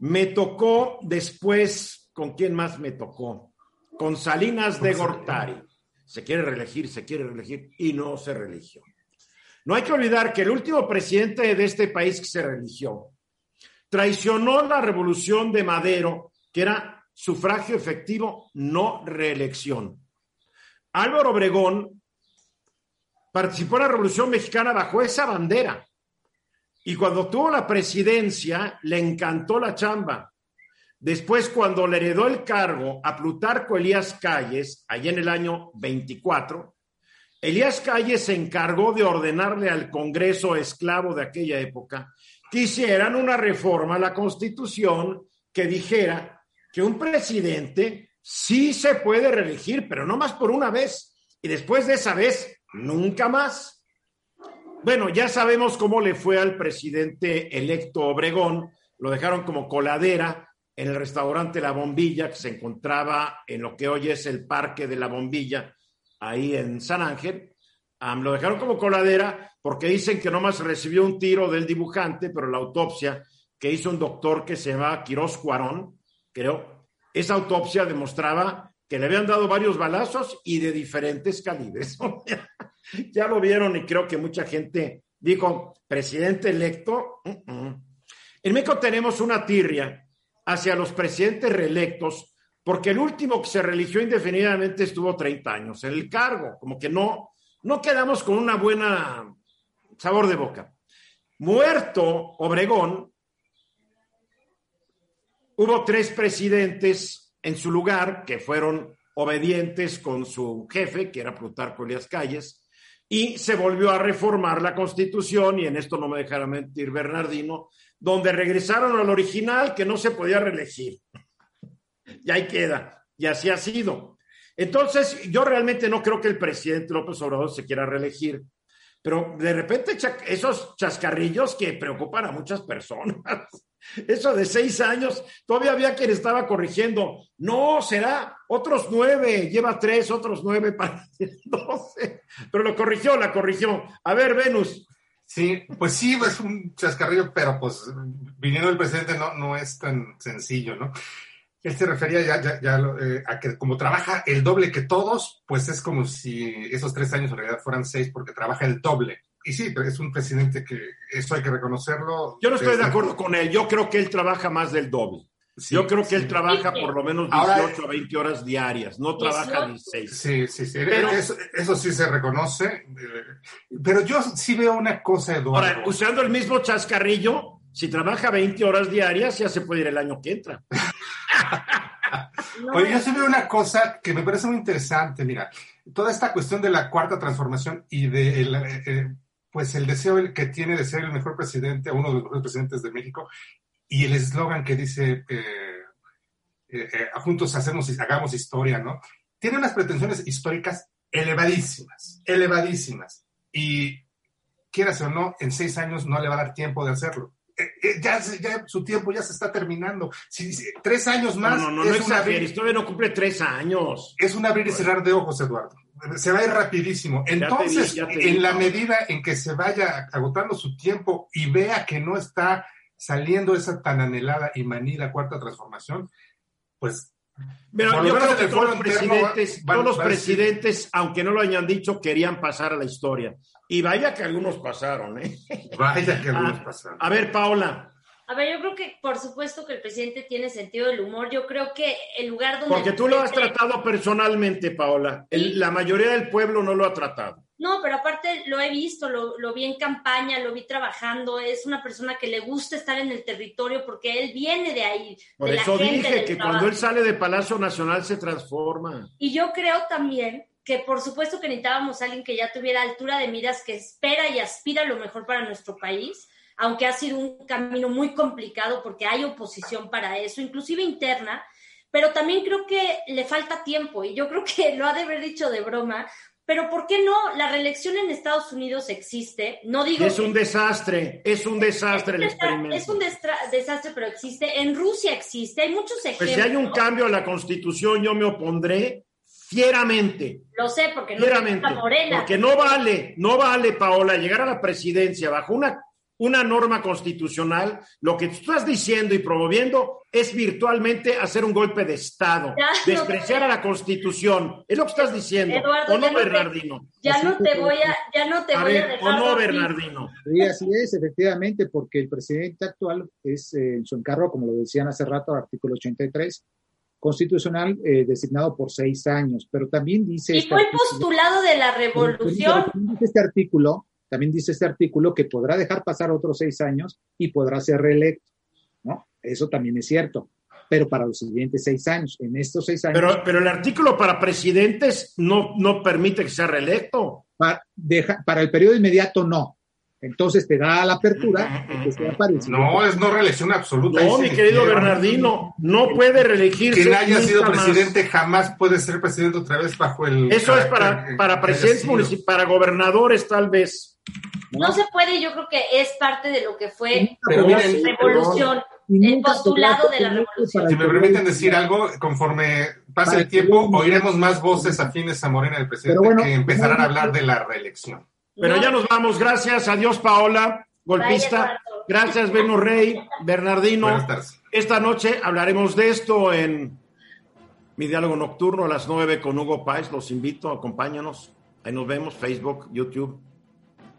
Me tocó después, ¿con quién más me tocó? Con Salinas de Gortari. Se quiere reelegir, se quiere reelegir y no se religió. No hay que olvidar que el último presidente de este país que se religió traicionó la revolución de Madero, que era sufragio efectivo, no reelección. Álvaro Obregón participó en la Revolución Mexicana bajo esa bandera. Y cuando tuvo la presidencia, le encantó la chamba. Después, cuando le heredó el cargo a Plutarco Elías Calles, allá en el año 24, Elías Calles se encargó de ordenarle al Congreso esclavo de aquella época quisieran una reforma a la Constitución que dijera que un presidente sí se puede reelegir, pero no más por una vez. Y después de esa vez, nunca más. Bueno, ya sabemos cómo le fue al presidente electo Obregón. Lo dejaron como coladera en el restaurante La Bombilla, que se encontraba en lo que hoy es el Parque de la Bombilla, ahí en San Ángel. lo dejaron como coladera porque dicen que nomás recibió un tiro del dibujante, pero la autopsia que hizo un doctor que se llama Quirós Cuarón, creo, esa autopsia demostraba que le habían dado varios balazos y de diferentes calibres. ya lo vieron y creo que mucha gente dijo, presidente electo. En México tenemos una tirria hacia los presidentes reelectos, porque el último que se religió indefinidamente estuvo 30 años en el cargo, como que no, no quedamos con una buena sabor de boca. Muerto Obregón, hubo tres presidentes en su lugar que fueron obedientes con su jefe, que era Plutarco Elías Calles, y se volvió a reformar la constitución, y en esto no me dejará mentir Bernardino, donde regresaron al original que no se podía reelegir. y ahí queda, y así ha sido. Entonces, yo realmente no creo que el presidente López Obrador se quiera reelegir, pero de repente esos chascarrillos que preocupan a muchas personas. Eso de seis años, todavía había quien estaba corrigiendo. No, será otros nueve, lleva tres, otros nueve para doce. Pero lo corrigió, la corrigió. A ver, Venus. Sí, pues sí, es un chascarrillo, pero pues viniendo del presidente no, no es tan sencillo, ¿no? Él se refería ya, ya, eh, a que como trabaja el doble que todos, pues es como si esos tres años en realidad fueran seis porque trabaja el doble. Y sí, pero es un presidente que eso hay que reconocerlo. Yo no estoy de acuerdo con él. Yo creo que él trabaja más del doble. Yo creo que él trabaja por lo menos 18 a 20 horas diarias, no trabaja 16. Sí, sí, sí. eso, sí se reconoce. Eh, pero yo sí veo una cosa, Eduardo. Ahora, usando el mismo chascarrillo, si trabaja 20 horas diarias, ya se puede ir el año que entra. Oye, yo sí veo una cosa que me parece muy interesante, mira, toda esta cuestión de la cuarta transformación y de el, eh, eh, pues el deseo que tiene de ser el mejor presidente, uno de los mejores presidentes de México, y el eslogan que dice eh, juntos hacemos hagamos historia, ¿no? Tiene unas pretensiones históricas elevadísimas, elevadísimas, y quieras o no, en seis años no le va a dar tiempo de hacerlo. Eh, eh, ya, ya, su tiempo ya se está terminando. Si, tres años más. No, no, no, es no no cumple tres años. Es un abrir y cerrar de ojos, Eduardo. Se va a ir rapidísimo. Entonces, en la medida en que se vaya agotando su tiempo y vea que no está saliendo esa tan anhelada y manida cuarta transformación, pues pero yo creo que todos los presidentes, todos los presidentes, aunque no lo hayan dicho, querían pasar a la historia. Y vaya que algunos pasaron, ¿eh? Vaya que algunos ah, pasaron. A ver, Paula. A ver, yo creo que por supuesto que el presidente tiene sentido del humor. Yo creo que el lugar donde... Porque tú lo has tratado personalmente, Paola. la mayoría del pueblo no lo ha tratado. No, pero aparte lo he visto, lo, lo, vi en campaña, lo vi trabajando, es una persona que le gusta estar en el territorio porque él viene de ahí. Por de eso la gente, dije que cuando él sale de Palacio Nacional se transforma. Y yo creo también que por supuesto que necesitábamos a alguien que ya tuviera altura de miras, que espera y aspira lo mejor para nuestro país, aunque ha sido un camino muy complicado porque hay oposición para eso, inclusive interna, pero también creo que le falta tiempo y yo creo que lo ha de haber dicho de broma, pero ¿por qué no? La reelección en Estados Unidos existe. No digo. Es un desastre, es un desastre el experimento. Es un desastre, pero existe. En Rusia existe. Hay muchos ejemplos. Pues si hay un cambio a la constitución, yo me opondré fieramente. Lo sé, porque no fieramente, Morena. Porque no vale, no vale, Paola, llegar a la presidencia bajo una una norma constitucional, lo que tú estás diciendo y promoviendo es virtualmente hacer un golpe de Estado, ya despreciar no, a la Constitución. Es lo que estás diciendo. Eduardo, ¿O no, Bernardino? Ya no te voy a, ya no te a voy ver, a dejar. ¿O no. Bernardino? Sí, así es, efectivamente, porque el presidente actual es eh, en su encargo, como lo decían hace rato, artículo 83, constitucional eh, designado por seis años, pero también dice... Y este fue artículo- postulado de la revolución. Este artículo, también dice este artículo que podrá dejar pasar otros seis años y podrá ser reelecto, ¿no? Eso también es cierto, pero para los siguientes seis años. En estos seis años, Pero, pero el artículo para presidentes no, no permite que sea reelecto. para, deja- para el periodo inmediato no. Entonces te da la apertura de que sea para el siguiente. No, es no reelección absoluta. No, mi querido. Bernardino, no puede reelegirse. Quien haya sido presidente jamás puede ser presidente otra vez bajo el. Eso es para, para presidentes municipales, para gobernadores tal vez. No se puede, yo creo que es parte de lo que fue Pero la miren, revolución. El postulado de la revolución. Si me permiten decir algo, conforme pase el tiempo, oiremos más voces afines a Morena del presidente bueno, que empezarán a hablar de la reelección. Pero No, ya nos vamos. Gracias. Adiós, Paola, golpista. Gracias, Beno Rey, Bernardino. Buenas tardes. Esta noche hablaremos de esto en mi diálogo nocturno a las 9 con Hugo Páez. Los invito, acompáñanos. Ahí nos vemos, Facebook, YouTube,